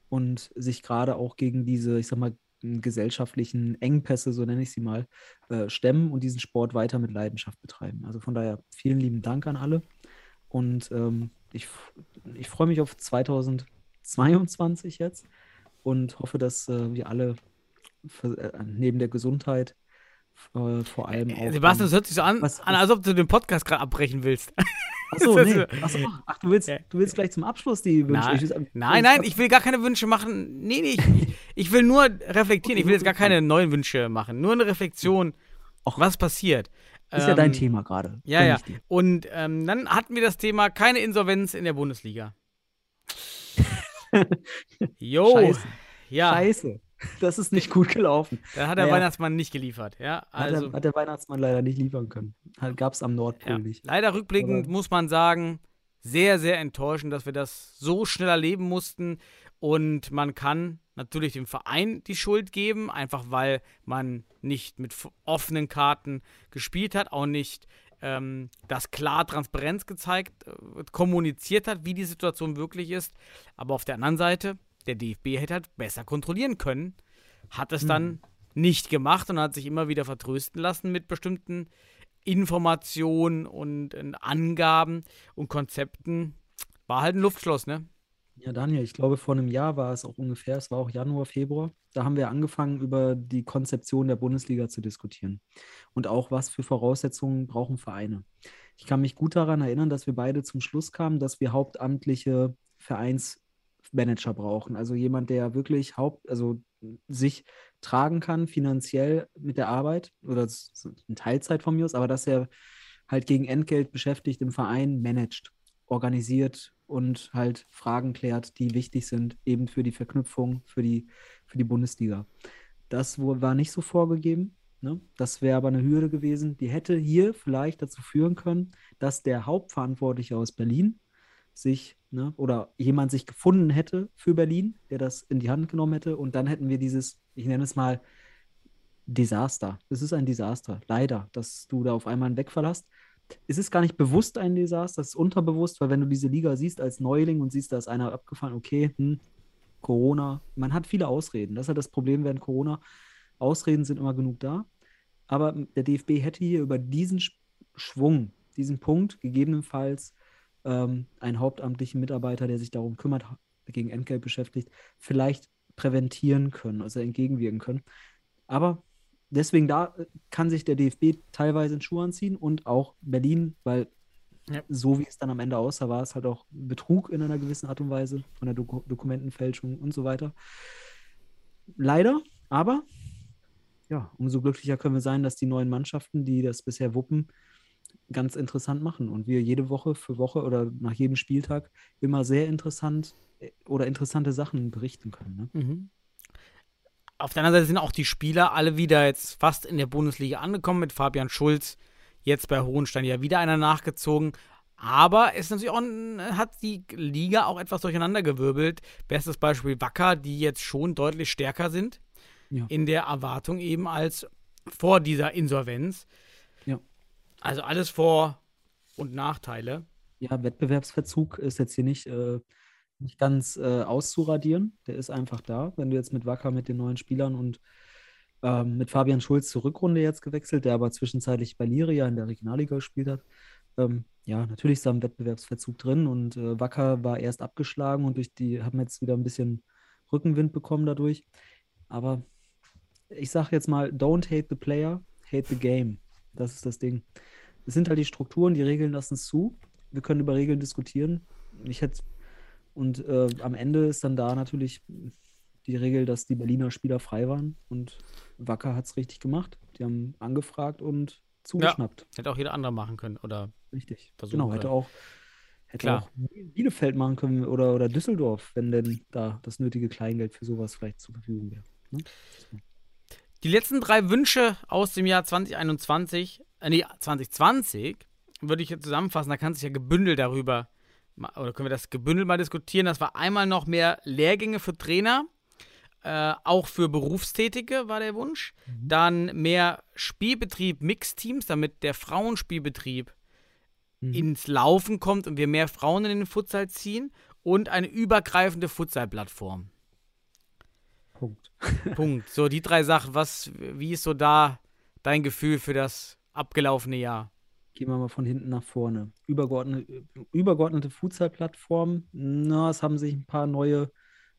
und sich gerade auch gegen diese, ich sag mal, gesellschaftlichen Engpässe, so nenne ich sie mal, äh, stemmen und diesen Sport weiter mit Leidenschaft betreiben. Also von daher vielen lieben Dank an alle. Und ähm, ich, ich freue mich auf 2022 jetzt und hoffe, dass äh, wir alle neben der Gesundheit äh, vor allem auch. Sebastian, das hört sich so an, was, an als ob du den Podcast gerade abbrechen willst. Achso, nee. Achso, ach, du willst, du willst gleich zum Abschluss die Wünsche. Nein, ich, nein, nein, ich will gar keine Wünsche machen. Nee, nee, ich, ich will nur reflektieren. Ich will jetzt gar keine neuen Wünsche machen. Nur eine Reflexion, auch was passiert. Ist ähm, ja dein ähm, Thema gerade. Ja, ja. Und ähm, dann hatten wir das Thema keine Insolvenz in der Bundesliga. Jo. Scheiße. Ja. Scheiße. Das ist nicht gut gelaufen. Da hat der naja. Weihnachtsmann nicht geliefert. Ja, also, hat, der, also hat, der, Weihnachtsmann leider nicht liefern können. Gab es am Nordpol ja. nicht. Leider rückblickend Aber muss man sagen, sehr, sehr enttäuschend, dass wir das so schnell erleben mussten. Und man kann natürlich dem Verein die Schuld geben, einfach weil man nicht mit offenen Karten gespielt hat, auch nicht ähm, das klar Transparenz gezeigt, äh, kommuniziert hat, wie die Situation wirklich ist. Aber auf der anderen Seite, der DFB hätte halt besser kontrollieren können, hat es mhm. dann nicht gemacht und hat sich immer wieder vertrösten lassen mit bestimmten Informationen und äh, Angaben und Konzepten. War halt ein Luftschloss, ne? Ja, Daniel, ich glaube, vor einem Jahr war es auch ungefähr, es war auch Januar, Februar. Da haben wir angefangen, über die Konzeption der Bundesliga zu diskutieren. Und auch, was für Voraussetzungen brauchen Vereine. Ich kann mich gut daran erinnern, dass wir beide zum Schluss kamen, dass wir hauptamtliche Vereins Manager brauchen. Also jemand, der wirklich Haupt, also sich tragen kann finanziell mit der Arbeit oder in Teilzeit von mir aus, aber dass er halt gegen Entgelt beschäftigt im Verein managt, organisiert, und halt Fragen klärt, die wichtig sind, eben für die Verknüpfung, für die, für die Bundesliga. Das war nicht so vorgegeben. Ne? Das wäre aber eine Hürde gewesen, die hätte hier vielleicht dazu führen können, dass der Hauptverantwortliche aus Berlin sich ne, oder jemand sich gefunden hätte für Berlin, der das in die Hand genommen hätte und dann hätten wir dieses, ich nenne es mal, Desaster. Es ist ein Desaster, leider, dass du da auf einmal einen Wegfall hast. Es ist gar nicht bewusst ein Desaster, es ist unterbewusst, weil wenn du diese Liga siehst als Neuling und siehst, da ist einer abgefallen, okay, hm, Corona, man hat viele Ausreden. Das ist ja das Problem während Corona. Ausreden sind immer genug da. Aber der DFB hätte hier über diesen Schwung, diesen Punkt gegebenenfalls ähm, einen hauptamtlichen Mitarbeiter, der sich darum kümmert, gegen Entgelt beschäftigt, vielleicht präventieren können, also entgegenwirken können. Aber deswegen da äh, kann sich der DFB teilweise in Schuhe anziehen und auch Berlin, weil ja. so wie es dann am Ende aussah, war es halt auch Betrug in einer gewissen Art und Weise von der Doku Dokumentenfälschung und so weiter. Leider, aber ja, umso glücklicher können wir sein, dass die neuen Mannschaften, die das bisher wuppen, ganz interessant machen und wir jede Woche für Woche oder nach jedem Spieltag immer sehr interessant äh, oder interessante Sachen berichten können. Ne? Mhm. Auf der anderen Seite sind auch die Spieler alle wieder jetzt fast in der Bundesliga angekommen mit Fabian Schulz, jetzt bei Hohenstein ja wieder einer nachgezogen. Aber es natürlich auch, hat die Liga auch etwas durcheinandergewirbelt. Bestes Beispiel Wacker, die jetzt schon deutlich stärker sind ja. in der Erwartung eben als vor dieser Insolvenz. Also alles Vor- und Nachteile. Ja, Wettbewerbsverzug ist jetzt hier nicht, äh, nicht ganz äh, auszuradieren. Der ist einfach da. Wenn du jetzt mit Wacker, mit den neuen Spielern und ähm, mit Fabian Schulz zur Rückrunde jetzt gewechselt, der aber zwischenzeitlich bei Liria in der Regionalliga gespielt hat. Ähm, ja, natürlich ist da ein Wettbewerbsverzug drin und äh, Wacker war erst abgeschlagen und durch die haben jetzt wieder ein bisschen Rückenwind bekommen dadurch. Aber ich sage jetzt mal, don't hate the player, hate the game. Das ist das Ding. Es sind halt die Strukturen, die Regeln lassen es zu. Wir können über Regeln diskutieren. Ich hätte und äh, am Ende ist dann da natürlich die Regel, dass die Berliner Spieler frei waren und Wacker hat es richtig gemacht. Die haben angefragt und zugeschnappt. Ja, hätte auch jeder andere machen können oder richtig. Genau, hätte auch hätte Klar. auch Bielefeld machen können oder, oder Düsseldorf, wenn denn da das nötige Kleingeld für sowas vielleicht zur Verfügung wäre. Ne? Die letzten drei Wünsche aus dem Jahr 2021, äh, nee, 2020, würde ich jetzt zusammenfassen, da kann sich ja gebündelt darüber, oder können wir das gebündelt mal diskutieren. Das war einmal noch mehr Lehrgänge für Trainer, äh, auch für Berufstätige war der Wunsch. Mhm. Dann mehr Spielbetrieb, Mixteams, damit der Frauenspielbetrieb mhm. ins Laufen kommt und wir mehr Frauen in den Futsal ziehen. Und eine übergreifende Futsal-Plattform. Punkt. Punkt. So, die drei Sachen. Was, wie ist so da dein Gefühl für das abgelaufene Jahr? Gehen wir mal von hinten nach vorne. Übergeordnete, übergeordnete Futsal-Plattform. Na, es haben sich ein paar neue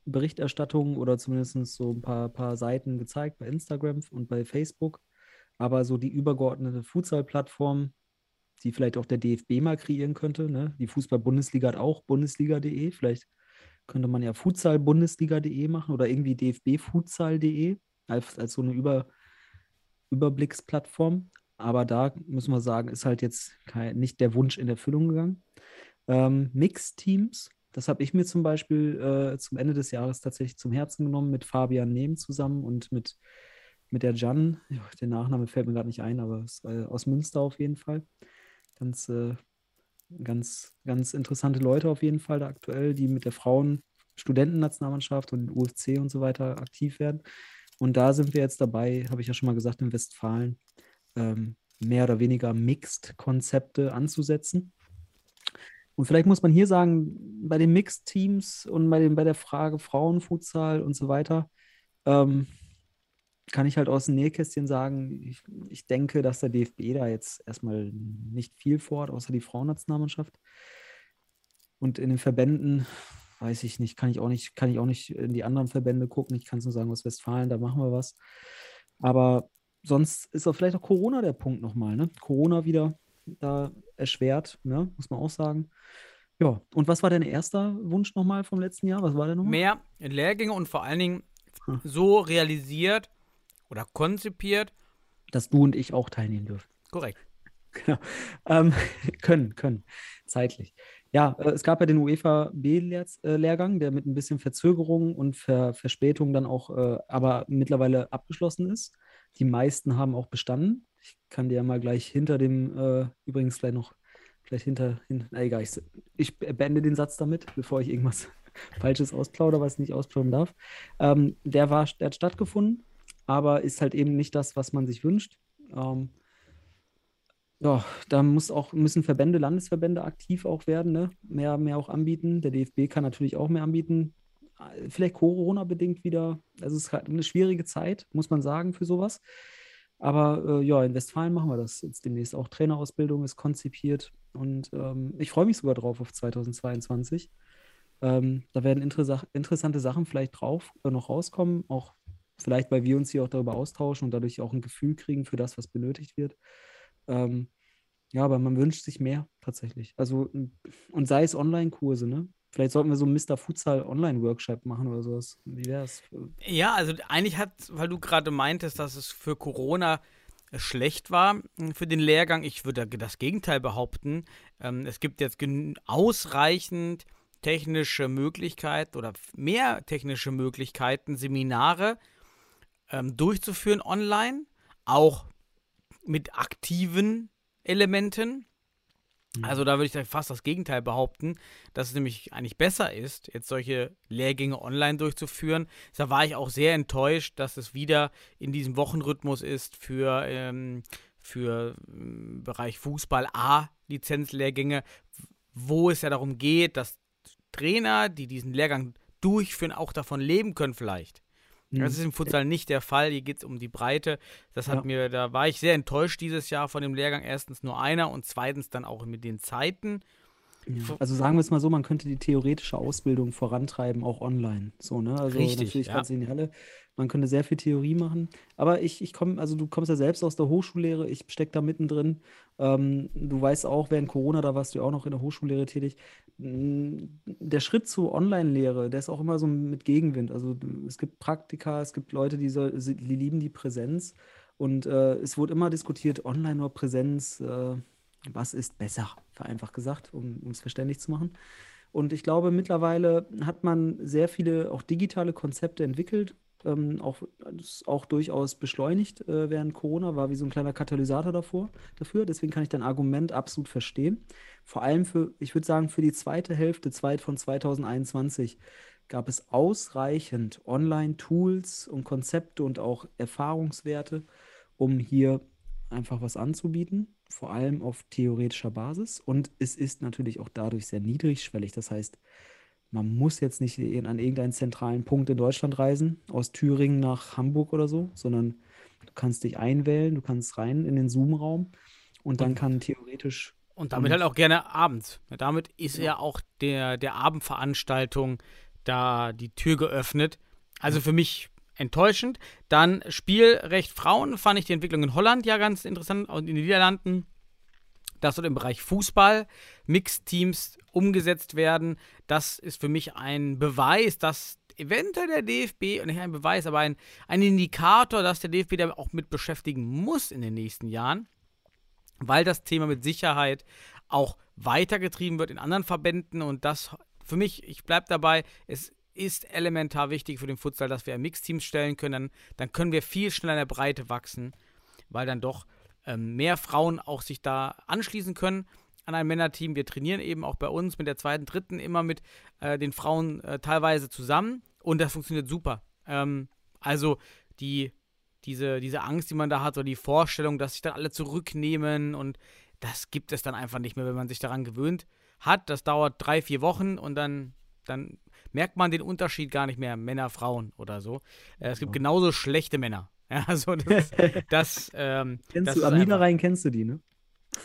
Berichterstattungen oder zumindest so ein paar, paar Seiten gezeigt bei Instagram und bei Facebook. Aber so die übergeordnete Futsal-Plattform, die vielleicht auch der DFB mal kreieren könnte. Ne? Die Fußball-Bundesliga hat auch bundesliga.de. Vielleicht könnte man ja futsalbundesliga.de machen oder irgendwie dfbfutsal.de als, als so eine Über, Überblicksplattform. Aber da müssen wir sagen, ist halt jetzt kein, nicht der Wunsch in Erfüllung gegangen. Ähm, Mixteams, das habe ich mir zum Beispiel äh, zum Ende des Jahres tatsächlich zum Herzen genommen mit Fabian Nehm zusammen und mit, mit der Jan. Ja, der Nachname fällt mir gerade nicht ein, aber ist, äh, aus Münster auf jeden Fall. Ganz äh, ganz, ganz interessante Leute auf jeden Fall da aktuell, die mit der Frauen-Studentennationalmannschaft und UFC und so weiter aktiv werden. Und da sind wir jetzt dabei, habe ich ja schon mal gesagt, in Westfalen ähm, mehr oder weniger Mixed-Konzepte anzusetzen. Und vielleicht muss man hier sagen, bei den Mixed-Teams und bei, den, bei der Frage Frauenfutsal und so weiter, ähm, kann ich halt aus dem Nähkästchen sagen, ich, ich denke, dass der DFB da jetzt erstmal nicht viel vorhat, außer die Frauennationalmannschaft. Und in den Verbänden, weiß ich nicht, kann ich auch nicht, kann ich auch nicht in die anderen Verbände gucken. Ich kann es nur sagen, aus Westfalen, da machen wir was. Aber sonst ist auch vielleicht auch Corona der Punkt nochmal, ne? Corona wieder da erschwert, ne? muss man auch sagen. Ja, und was war dein erster Wunsch nochmal vom letzten Jahr? Was war der nochmal? Mehr Lehrgänge und vor allen Dingen hm. so realisiert, oder konzipiert. Dass du und ich auch teilnehmen dürfen. Korrekt. Genau. Ähm, können, können. Zeitlich. Ja, äh, es gab ja den UEFA B-Lehrgang, der mit ein bisschen Verzögerung und Ver Verspätung dann auch äh, aber mittlerweile abgeschlossen ist. Die meisten haben auch bestanden. Ich kann dir ja mal gleich hinter dem, äh, übrigens gleich noch, gleich hinter, hinter na egal, ich, ich beende den Satz damit, bevor ich irgendwas Falsches ausplaudere, was ich nicht ausplaudern darf. Ähm, der, war, der hat stattgefunden, aber ist halt eben nicht das, was man sich wünscht. Ähm, ja, da muss auch, müssen Verbände, Landesverbände aktiv auch werden, ne? mehr, mehr auch anbieten. Der DFB kann natürlich auch mehr anbieten. Vielleicht Corona-bedingt wieder. Also es ist halt eine schwierige Zeit, muss man sagen, für sowas. Aber äh, ja, in Westfalen machen wir das jetzt demnächst auch. Trainerausbildung ist konzipiert und ähm, ich freue mich sogar drauf auf 2022. Ähm, da werden interessa interessante Sachen vielleicht drauf äh, noch rauskommen, auch vielleicht, weil wir uns hier auch darüber austauschen und dadurch auch ein Gefühl kriegen für das, was benötigt wird. Ähm, ja, aber man wünscht sich mehr tatsächlich. Also, und sei es Online-Kurse, ne? Vielleicht sollten wir so einen Mr. Futsal Online-Workshop machen oder sowas. Wie wäre es? Ja, also eigentlich hat, weil du gerade meintest, dass es für Corona schlecht war hm, für den Lehrgang. Ich würde das Gegenteil behaupten. Ähm, es gibt jetzt ausreichend technische Möglichkeiten oder mehr technische Möglichkeiten, Seminare ähm, durchzuführen online, auch mit aktiven Elementen. Also da würde ich fast das Gegenteil behaupten, dass es nämlich eigentlich besser ist, jetzt solche Lehrgänge online durchzuführen. Da war ich auch sehr enttäuscht, dass es wieder in diesem Wochenrhythmus ist für, ähm, für ähm, Bereich Fußball A Lizenzlehrgänge, wo es ja darum geht, dass Trainer, die diesen Lehrgang durchführen, auch davon leben können vielleicht. Mhm. Das ist im Futsal nicht der Fall. Hier geht es um die Breite. Das hat ja. mir, da war ich sehr enttäuscht dieses Jahr von dem Lehrgang. Erstens nur einer und zweitens dann auch mit den Zeiten. Ja. Also sagen wir es mal so, man könnte die theoretische Ausbildung vorantreiben, auch online. So, ne? Also Richtig, natürlich ja. die Halle. Man könnte sehr viel Theorie machen. Aber ich, ich komme, also du kommst ja selbst aus der Hochschullehre, ich stecke da mittendrin. Ähm, du weißt auch, während Corona, da warst du ja auch noch in der Hochschullehre tätig. Der Schritt zur Online-Lehre, der ist auch immer so mit Gegenwind. Also es gibt Praktika, es gibt Leute, die, so, die lieben die Präsenz. Und äh, es wurde immer diskutiert, Online oder Präsenz. Äh, was ist besser, vereinfacht gesagt, um es verständlich zu machen. Und ich glaube, mittlerweile hat man sehr viele auch digitale Konzepte entwickelt, ähm, auch, auch durchaus beschleunigt äh, während Corona, war wie so ein kleiner Katalysator davor, dafür. Deswegen kann ich dein Argument absolut verstehen. Vor allem für, ich würde sagen, für die zweite Hälfte von 2021 gab es ausreichend Online-Tools und Konzepte und auch Erfahrungswerte, um hier einfach was anzubieten vor allem auf theoretischer Basis und es ist natürlich auch dadurch sehr niedrigschwellig. Das heißt, man muss jetzt nicht an irgendeinen zentralen Punkt in Deutschland reisen, aus Thüringen nach Hamburg oder so, sondern du kannst dich einwählen, du kannst rein in den Zoom-Raum und dann kann theoretisch. Und damit halt auch gerne abends. Damit ist ja, ja auch der, der Abendveranstaltung da die Tür geöffnet. Also für mich enttäuschend. Dann Spielrecht Frauen fand ich die Entwicklung in Holland ja ganz interessant und in den Niederlanden. Dass dort im Bereich Fußball Mixteams umgesetzt werden, das ist für mich ein Beweis, dass eventuell der DFB, nicht ein Beweis, aber ein, ein Indikator, dass der DFB da auch mit beschäftigen muss in den nächsten Jahren, weil das Thema mit Sicherheit auch weitergetrieben wird in anderen Verbänden und das für mich, ich bleibe dabei, es ist elementar wichtig für den Futsal, dass wir Mixteams stellen können. Dann, können wir viel schneller in der Breite wachsen, weil dann doch ähm, mehr Frauen auch sich da anschließen können an ein Männerteam. Wir trainieren eben auch bei uns mit der zweiten, dritten immer mit äh, den Frauen äh, teilweise zusammen und das funktioniert super. Ähm, also die, diese, diese Angst, die man da hat, oder die Vorstellung, dass sich dann alle zurücknehmen und das gibt es dann einfach nicht mehr, wenn man sich daran gewöhnt hat. Das dauert drei, vier Wochen und dann, dann merkt man den Unterschied gar nicht mehr, Männer, Frauen oder so. Äh, es gibt genauso schlechte Männer. Ja, also das, das, ähm, kennst das du, am Niederrhein kennst du die, ne?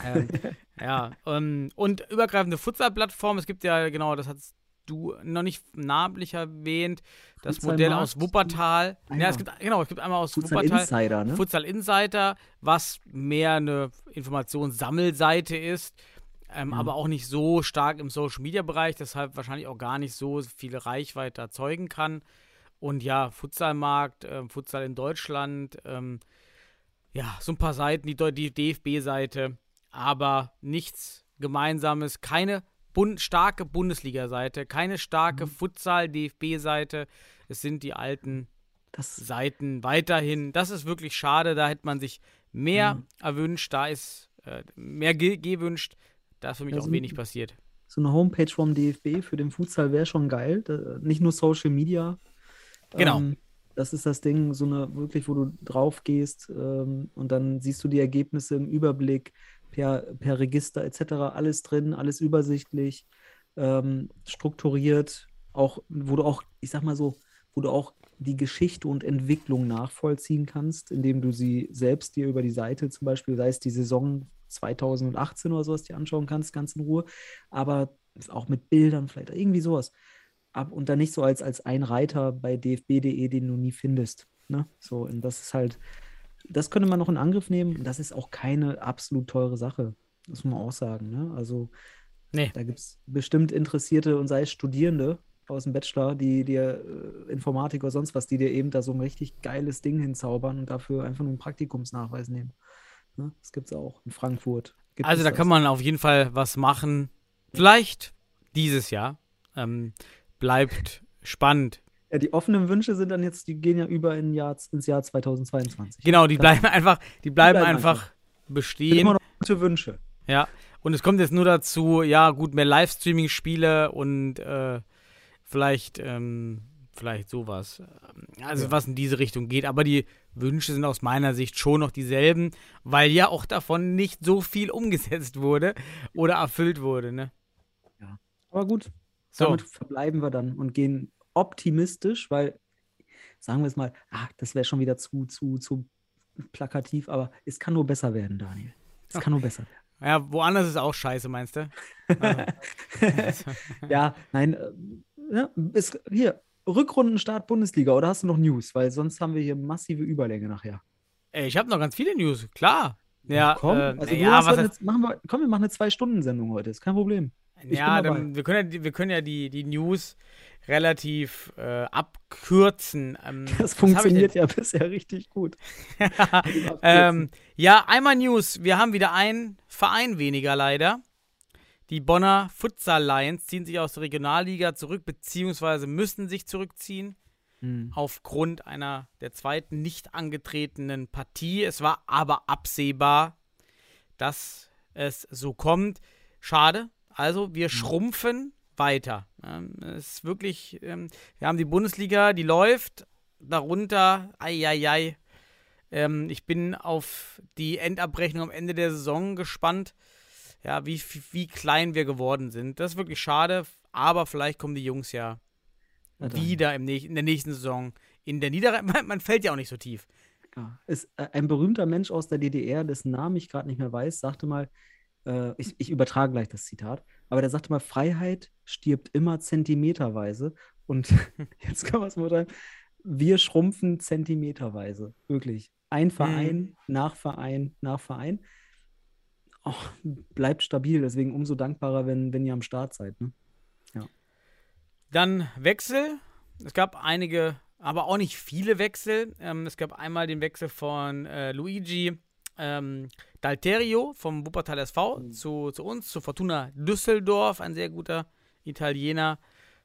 Ähm, ja, ähm, und übergreifende Futsal-Plattform, es gibt ja, genau, das hast du noch nicht namentlich erwähnt, das Futsal Modell aus Wuppertal. Ah, ja. ja, es gibt, genau, es gibt einmal aus Futsal Wuppertal Insider, ne? Futsal Insider, was mehr eine Informationssammelseite ist, ähm, mhm. aber auch nicht so stark im Social Media Bereich, deshalb wahrscheinlich auch gar nicht so viel Reichweite erzeugen kann. Und ja, Futsalmarkt, äh, Futsal in Deutschland, ähm, ja, so ein paar Seiten, die, die DFB-Seite, aber nichts Gemeinsames, keine bun starke Bundesliga-Seite, keine starke Mhm. Futsal-DFB-Seite. Es sind die alten Das, Seiten weiterhin. Das ist wirklich schade. Da hätte man sich mehr Mhm. erwünscht. Da ist äh, mehr ge gewünscht. Da ist für mich Ja, auch wenig passiert. so eine Homepage vom DFB für den Futsal wäre schon geil. Da, nicht nur Social Media. Genau. Ähm, das ist das Ding, so eine wirklich, wo du drauf gehst ähm, und dann siehst du die Ergebnisse im Überblick per, per Register etc. Alles drin, alles übersichtlich, ähm, strukturiert, auch, wo du auch, ich sag mal so, wo du auch die Geschichte und Entwicklung nachvollziehen kannst, indem du sie selbst dir über die Seite zum Beispiel, sei es die Saison 2018 oder sowas, dir anschauen kannst, ganz in Ruhe, aber auch mit Bildern vielleicht, irgendwie sowas. Ab, und dann nicht so als, als ein Reiter bei dfb.de, den du nie findest. Ne? So, und das ist halt, das könnte man noch in Angriff nehmen. Und das ist auch keine absolut teure Sache. Das muss man auch sagen. Ne? Also, Nee. da gibt es bestimmt Interessierte und sei es Studierende aus dem Bachelor, die dir äh, Informatik oder sonst was, die dir eben da so ein richtig geiles Ding hinzaubern und dafür einfach nur einen Praktikumsnachweis nehmen. Ne? Das gibt es auch in Frankfurt. Gibt Also da das. kann man auf jeden Fall was machen. Vielleicht dieses Jahr. Ähm, bleibt spannend. Ja, die offenen Wünsche sind dann jetzt, die gehen ja über in Jahr, ins Jahr 2022. Genau, die bleiben einfach, die bleiben, bleiben einfach bestehen. immer noch gute Wünsche. Ja, und es kommt jetzt nur dazu, ja, gut, mehr Livestreaming-Spiele und äh, vielleicht, ähm, vielleicht sowas. Also Ja. was in diese Richtung geht. Aber die Wünsche sind aus meiner Sicht schon noch dieselben, weil ja auch davon nicht so viel umgesetzt wurde oder erfüllt wurde, ne? Aber gut, So. damit verbleiben wir dann und gehen optimistisch, weil, sagen wir es mal, ah, das wäre schon wieder zu, zu, zu plakativ, aber es kann nur besser werden, Daniel. Es kann nur besser Ja, woanders ist auch scheiße, meinst du? werden. ja, nein, äh, ja, ist, hier, Rückrundenstart Bundesliga, oder hast du noch News? Weil sonst haben wir hier massive Überlänge nachher. Ey, ich habe noch ganz viele News, klar. Ja, komm, äh, also ja, hast was jetzt, machen wir, komm, wir machen eine Zwei-Stunden-Sendung heute, ist kein Problem. Ich ja, dann, wir können ja, die- wir können ja die, die News relativ äh, abkürzen. Ähm, Das funktioniert ja bisher richtig gut. ähm, ja, einmal News. Wir haben wieder einen Verein weniger leider. Die Bonner Futsal Lions ziehen sich aus der Regionalliga zurück, beziehungsweise müssen sich zurückziehen Hm. aufgrund einer der zweiten nicht angetretenen Partie. Es war aber absehbar, dass es so kommt. Schade. Also wir schrumpfen weiter. Ähm, es ist wirklich, ähm, wir haben die Bundesliga, die läuft. Darunter, eieiei. Ähm, ich bin auf die Endabrechnung am Ende der Saison gespannt. Ja, wie, wie klein wir geworden sind. Das ist wirklich schade, aber vielleicht kommen die Jungs ja wieder im, in der nächsten Saison in der Niederrhein. Man, man fällt ja auch nicht so tief. Ja, ist äh, ein berühmter Mensch aus der DDR, dessen Namen ich gerade nicht mehr weiß, sagte mal, äh, ich, ich übertrage gleich das Zitat, aber der sagte mal, Freiheit stirbt immer zentimeterweise. Und jetzt können wir es mal sagen, wir schrumpfen zentimeterweise. Wirklich. Ein Verein nach Verein nach Verein. Oh, bleibt stabil, deswegen umso dankbarer, wenn, wenn ihr am Start seid. Ne? Dann Wechsel. Es gab einige, aber auch nicht viele Wechsel. Ähm, es gab einmal den Wechsel von äh, Luigi ähm, Dalterio vom Wuppertal SV zu, zu uns, zu Fortuna Düsseldorf. Ein sehr guter Italiener.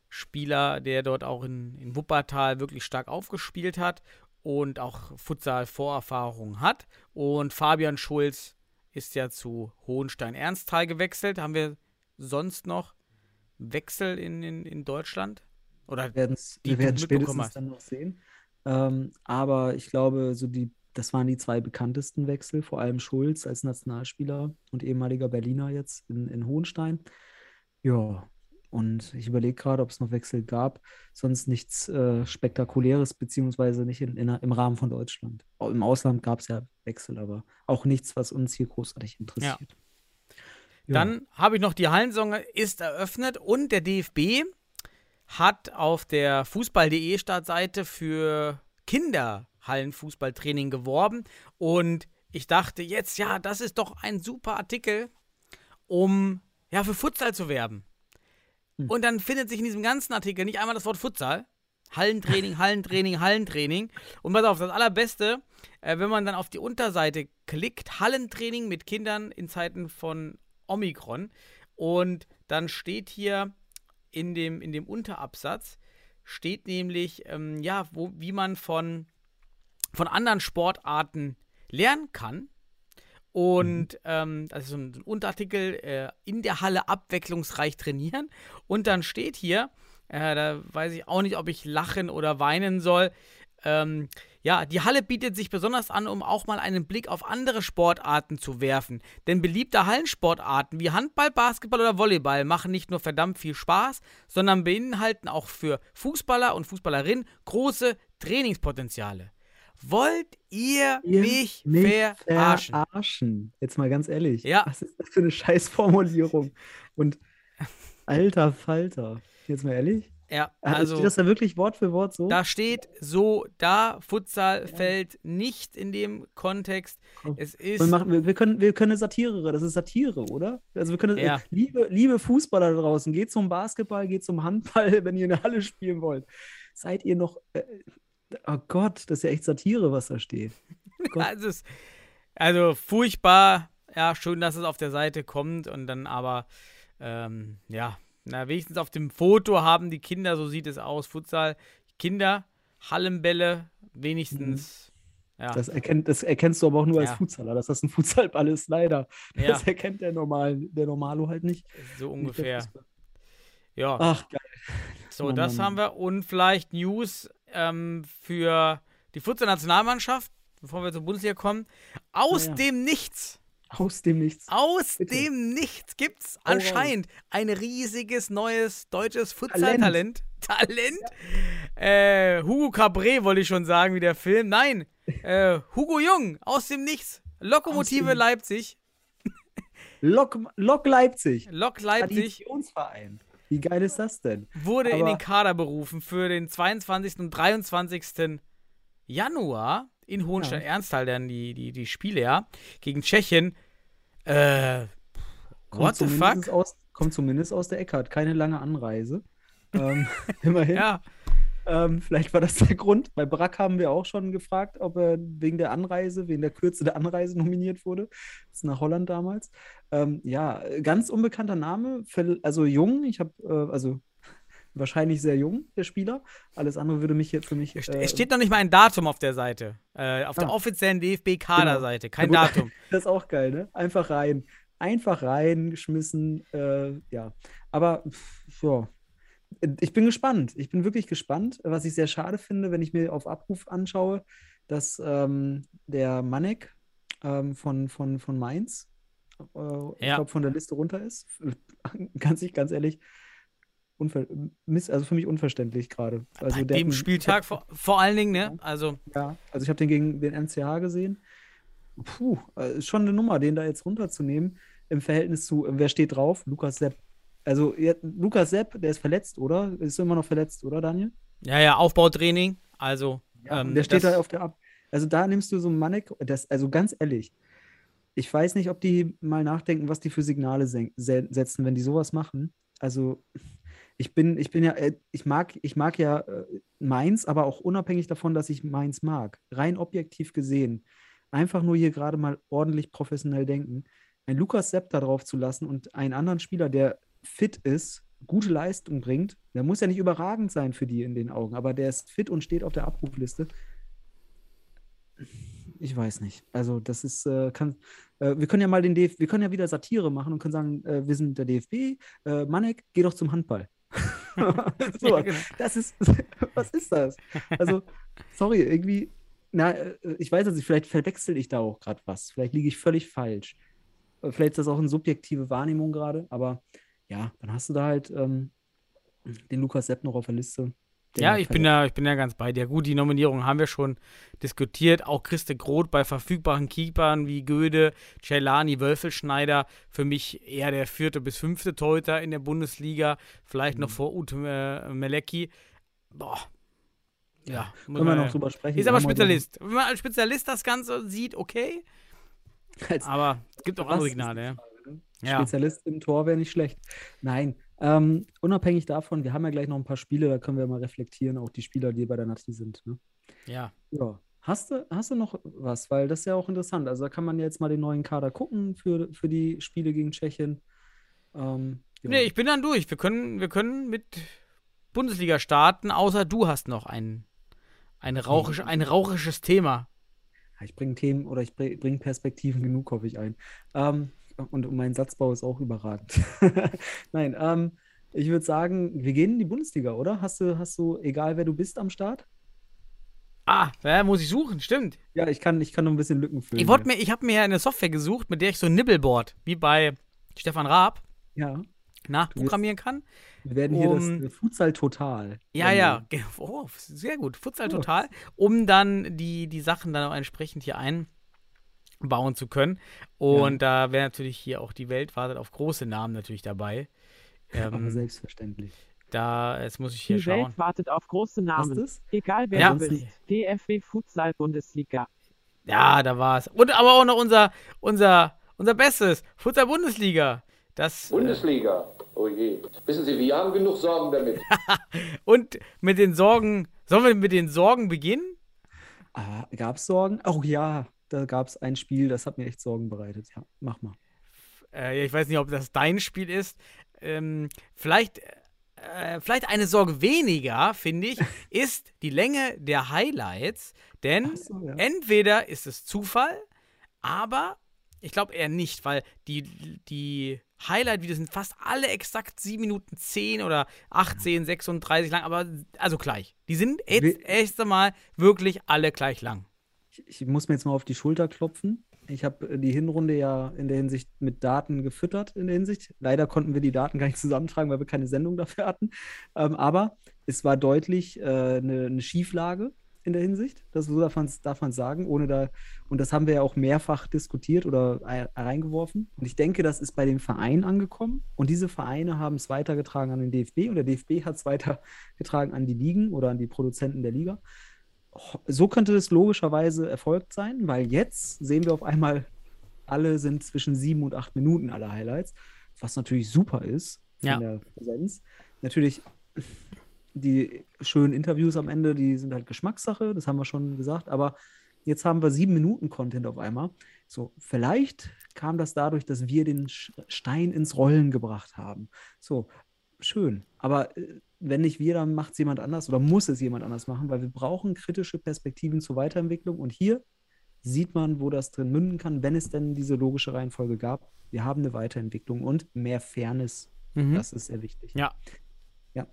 Spieler, der dort auch in, in Wuppertal wirklich stark aufgespielt hat und auch Futsal-Vorerfahrung hat. Und Fabian Schulz ist ja zu Hohenstein-Ernsthal gewechselt. Haben wir sonst noch Wechsel in, in, in Deutschland? Oder werden's, die wir werden mitbekommen spätestens dann noch sehen. Ähm, aber ich glaube, so die, das waren die zwei bekanntesten Wechsel, vor allem Schulz als Nationalspieler und ehemaliger Berliner jetzt in, in Hohenstein. Ja, und ich überlege gerade, ob es noch Wechsel gab, sonst nichts äh, Spektakuläres, beziehungsweise nicht in, in, im Rahmen von Deutschland. Auch Im Ausland gab es ja Wechsel, aber auch nichts, was uns hier großartig interessiert. Ja. Dann habe ich noch die Hallensaison ist eröffnet und der DFB hat auf der Fußball.de Startseite für Kinderhallenfußballtraining geworben und ich dachte jetzt, ja, das ist doch ein super Artikel, um ja für Futsal zu werben. Hm. Und dann findet sich in diesem ganzen Artikel nicht einmal das Wort Futsal. Hallentraining, Hallentraining, Hallentraining. Und pass auf, das Allerbeste, äh, wenn man dann auf die Unterseite klickt, Hallentraining mit Kindern in Zeiten von Omikron. Und dann steht hier in dem, in dem Unterabsatz, steht nämlich, ähm, ja, wo, wie man von, von anderen Sportarten lernen kann. Und ähm, das ist so ein, so ein Unterartikel, äh, in der Halle abwechslungsreich trainieren. Und dann steht hier, äh, da weiß ich auch nicht, ob ich lachen oder weinen soll. Ähm, ja, die Halle bietet sich besonders an, um auch mal einen Blick auf andere Sportarten zu werfen. Denn beliebte Hallensportarten wie Handball, Basketball oder Volleyball machen nicht nur verdammt viel Spaß, sondern beinhalten auch für Fußballer und Fußballerinnen große Trainingspotenziale. Wollt ihr, Ihr mich mich verarschen? verarschen. Jetzt mal ganz ehrlich. Ja. Was ist das für eine Scheißformulierung? Und alter Falter. Jetzt mal ehrlich. Ja, Also, also. steht das da wirklich Wort für Wort so? Da steht so da, Futsal fällt nicht in dem Kontext. Es ist. wir, machen, wir, wir, können, wir können eine Satire, das ist Satire, oder? Also wir können, Ja. äh, liebe, liebe Fußballer da draußen, geht zum Basketball, geht zum Handball, wenn ihr in der Halle spielen wollt. Seid ihr noch, äh, oh Gott, das ist ja echt Satire, was da steht. Gott. Also, es, also furchtbar. Ja, schön, dass es auf der Seite kommt und dann aber, ähm, ja, na, wenigstens auf dem Foto haben die Kinder, so sieht es aus, Futsal, Kinder, Hallenbälle, wenigstens, ja, Das, erkennt, das erkennst du aber auch nur als Ja. Futsaler, dass das ein Futsalball ist, leider. ja, Das erkennt der, Normal, der Normalo halt nicht. so ungefähr. Ja, Ach, geil. so, Mann, das Mann, haben wir und vielleicht News ähm, für die Futsal-Nationalmannschaft, bevor wir zur Bundesliga kommen. Aus Ja, ja. dem Nichts. Aus dem Nichts. Aus Bitte. dem Nichts gibt's Hau raus. anscheinend ein riesiges neues deutsches Futsal-Talent. Talent. Äh, Hugo Cabré wollte ich schon sagen, wie der Film. Nein, äh, Hugo Jung aus dem Nichts. Lokomotive dem- Leipzig. Lok, Lok Leipzig. Lok Leipzig Traditionsverein. Wie geil ist das denn? wurde in aber- den Kader berufen für den 22. und 23. Januar in Hohenstein-Ernsthal dann die, die, die Spiele, ja, gegen Tschechien. Äh, what the fuck? Aus, kommt zumindest aus der Ecke, hat keine lange Anreise. ähm, immerhin. Ja, Ähm, vielleicht war das der Grund. Bei Brack haben wir auch schon gefragt, ob er wegen der Anreise, wegen der Kürze der Anreise nominiert wurde. Das ist nach Holland damals. Ähm, ja, ganz unbekannter Name, für- also jung. Ich habe, äh, also wahrscheinlich sehr jung, der Spieler. Alles andere würde mich jetzt für mich. Es äh, es steht noch nicht mal ein Datum auf der Seite. Äh, auf der Ah. offiziellen DFB-Kaderseite. Kein Ja, gut. Datum. Das ist auch geil, ne? Einfach rein. Einfach reingeschmissen. Äh, ja. Aber pff, ja. Ich bin gespannt. Ich bin wirklich gespannt. Was ich sehr schade finde, wenn ich mir auf Abruf anschaue, dass ähm, der Manek ähm, von, von, von Mainz, äh, ich Ja. glaube, von der Liste runter ist. Ganz ich ganz ehrlich, unver also für mich unverständlich gerade. Also Bei der dem Spieltag vor, vor allen Dingen, ne? Also, ja, also ich habe den gegen den NCH gesehen. Puh, äh, ist schon eine Nummer, den da jetzt runterzunehmen im Verhältnis zu, wer steht drauf? Lukas Sepp. Also Lukas Sepp, der ist verletzt, oder? Ist immer noch verletzt, oder Daniel? ja, ja, Aufbautraining. Also, Ja, ähm, der steht da auf der Ab. Also da nimmst du so einen Manek, das, also ganz ehrlich, ich weiß nicht, ob die mal nachdenken, was die für Signale se setzen, wenn die sowas machen. Also ich bin, ich bin ja, äh, ich mag, ich mag ja äh, Mainz, aber auch unabhängig davon, dass ich Mainz mag. Rein objektiv gesehen, einfach nur hier gerade mal ordentlich professionell denken, ein Lukas Sepp da drauf zu lassen und einen anderen Spieler, der fit ist, gute Leistung bringt, der muss ja nicht überragend sein für die in den Augen, aber der ist fit und steht auf der Abrufliste. Ich weiß nicht. Also, das ist, äh, kann, äh, wir können ja mal den DFB, wir können ja wieder Satire machen und können sagen, äh, wir sind der DFB, äh, Manek, geh doch zum Handball. so, Ja, genau. das ist, was ist das? Also, sorry, irgendwie, na, äh, ich weiß nicht, vielleicht verwechsel ich da auch gerade was. Vielleicht liege ich völlig falsch. Äh, Vielleicht ist das auch eine subjektive Wahrnehmung gerade, aber ja, dann hast du da halt ähm, den Lukas Sepp noch auf der Liste. Ja, ich bin da, ich bin da ganz bei dir. Gut, die Nominierung haben wir schon diskutiert. Auch Christe Groth bei verfügbaren Keepern wie Göde, Celani, Wölfelschneider. Für mich eher der vierte bis fünfte Torhüter in der Bundesliga. Vielleicht Mhm. noch vor Ute äh, Melecki. Boah. Ja, muss Können wir noch drüber sprechen. Ist aber Spezialist. Wenn man als Spezialist das Ganze sieht, okay. Als Aber es gibt auch andere Signale. Ja. Ne? Ja. Spezialist im Tor wäre nicht schlecht. Nein, ähm, unabhängig davon, wir haben ja gleich noch ein paar Spiele, da können wir mal reflektieren, auch die Spieler, die bei der Nati sind. Ne? ja. Ja. Hast du, hast du noch was? Weil das ist ja auch interessant. Also da kann man jetzt mal den neuen Kader gucken für, für die Spiele gegen Tschechien. Ähm, Nee, ich bin dann durch. Wir können, wir können mit Bundesliga starten, außer du hast noch ein, ein, rauchisch, ein rauchisches Thema. Ja, Ich bringe Themen oder ich bringe Perspektiven genug, hoffe ich, ein. Ähm, und mein Satzbau ist auch überragend. Nein, ähm, ich würde sagen, wir gehen in die Bundesliga, oder? Hast du, hast du, egal wer du bist, am Start? Ah, ja, muss ich suchen, stimmt. Ja, ich kann, ich kann noch ein bisschen Lücken füllen. Ich, wollt mir, ich habe mir eine Software gesucht, mit der ich so ein Nibbelboard, wie bei Stefan Raab, ja, nachprogrammieren kann. wir werden hier Um- das äh, Futsal total. Ja, ja, oh, sehr gut. Futsal total, um dann die, die Sachen dann auch entsprechend hier einbauen zu können. Und da wäre natürlich hier auch die Welt wartet auf große Namen natürlich dabei. Aber Ähm, selbstverständlich. da, jetzt muss ich hier Die schauen. Welt wartet auf große Namen. Egal wer Ja. du bist. DFB Futsal Bundesliga. Ja, da war's. Und aber auch noch unser, unser, unser Bestes, Futsal Bundesliga. Das, äh, Bundesliga. Oh je. Wissen Sie, wir haben genug Sorgen damit. und mit den Sorgen, sollen wir mit den Sorgen beginnen? Ah, gab es Sorgen? Oh ja, da gab es ein Spiel, das hat mir echt Sorgen bereitet. Ja, mach mal. Äh, ich weiß nicht, ob das dein Spiel ist. Ähm, vielleicht, äh, vielleicht eine Sorge weniger, finde ich, ist die Länge der Highlights. Denn so, ja. entweder ist es Zufall, aber ich glaube eher nicht, weil die, die Highlight-Videos sind fast alle exakt 7 Minuten 10 oder 18, 36 lang, aber also gleich. Die sind jetzt erst einmal wirklich alle gleich lang. Ich, muss mir jetzt mal auf die Schulter klopfen. Ich habe die Hinrunde ja in der Hinsicht mit Daten gefüttert, in der Hinsicht. Leider konnten wir die Daten gar nicht zusammentragen, weil wir keine Sendung dafür hatten. Ähm, aber es war deutlich äh, eine, eine Schieflage in der Hinsicht. Das so darf man darf man sagen, ohne da. Und das haben wir ja auch mehrfach diskutiert oder ei- reingeworfen. Und ich denke, das ist bei den Vereinen angekommen. Und diese Vereine haben es weitergetragen an den DFB und der DFB hat es weitergetragen an die Ligen oder an die Produzenten der Liga so könnte es logischerweise erfolgt sein, weil jetzt sehen wir auf einmal, alle sind zwischen sieben und acht Minuten alle Highlights, was natürlich super ist von Ja. der Präsenz. Natürlich die schönen Interviews am Ende, die sind halt Geschmackssache, das haben wir schon gesagt, aber jetzt haben wir sieben Minuten Content auf einmal. So, vielleicht kam das dadurch, dass wir den Stein ins Rollen gebracht haben. So, schön. Aber äh, wenn nicht wir, dann macht es jemand anders oder muss es jemand anders machen, weil wir brauchen kritische Perspektiven zur Weiterentwicklung. Und hier sieht man, wo das drin münden kann, wenn es denn diese logische Reihenfolge gab. Wir haben eine Weiterentwicklung und mehr Fairness. Mhm. Das ist sehr wichtig. Ja. Ja,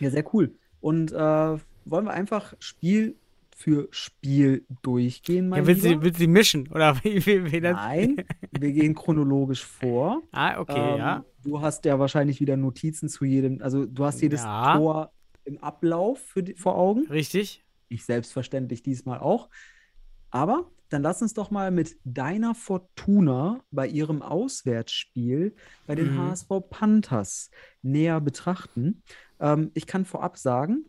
ja sehr cool. Und äh, wollen wir einfach Spiel für Spiel durchgehen, mein Ja, willst, Lieber? du, willst die mischen? Oder wie, wie, wie? Nein, wir gehen chronologisch vor. Ah, okay, Ähm, ja. Du hast ja wahrscheinlich wieder Notizen zu jedem, also du hast jedes Ja. Tor im Ablauf für vor Augen. Richtig. Ich selbstverständlich diesmal auch. Aber dann lass uns doch mal mit deiner Fortuna bei ihrem Auswärtsspiel bei den Mhm. HSV Panthers näher betrachten. Ähm, ich kann vorab sagen,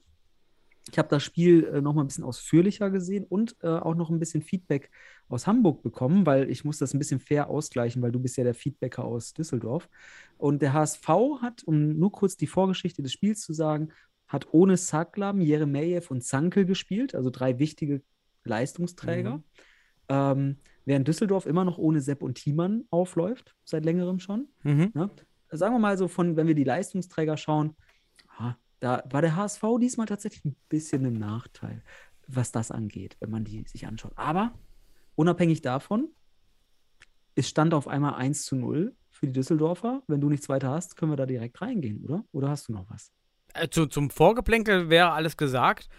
ich habe das Spiel äh, noch mal ein bisschen ausführlicher gesehen und äh, auch noch ein bisschen Feedback aus Hamburg bekommen, weil ich muss das ein bisschen fair ausgleichen, weil du bist ja der Feedbacker aus Düsseldorf. Und der HSV hat, um nur kurz die Vorgeschichte des Spiels zu sagen, hat ohne Saklam, Jeremejew und Zankel gespielt, also drei wichtige Leistungsträger. Mhm. Ähm, während Düsseldorf immer noch ohne Sepp und Thiemann aufläuft, seit längerem schon. Mhm. Ne? Sagen wir mal so, von, wenn wir die Leistungsträger schauen, ah, da war der HSV diesmal tatsächlich ein bisschen im Nachteil, was das angeht, wenn man die sich anschaut. Aber unabhängig davon, es stand auf einmal 1 zu 0 für die Düsseldorfer. Wenn du nichts weiter hast, können wir da direkt reingehen, oder? Oder hast du noch was? Äh, zu, zum Vorgeplänkel wäre alles gesagt.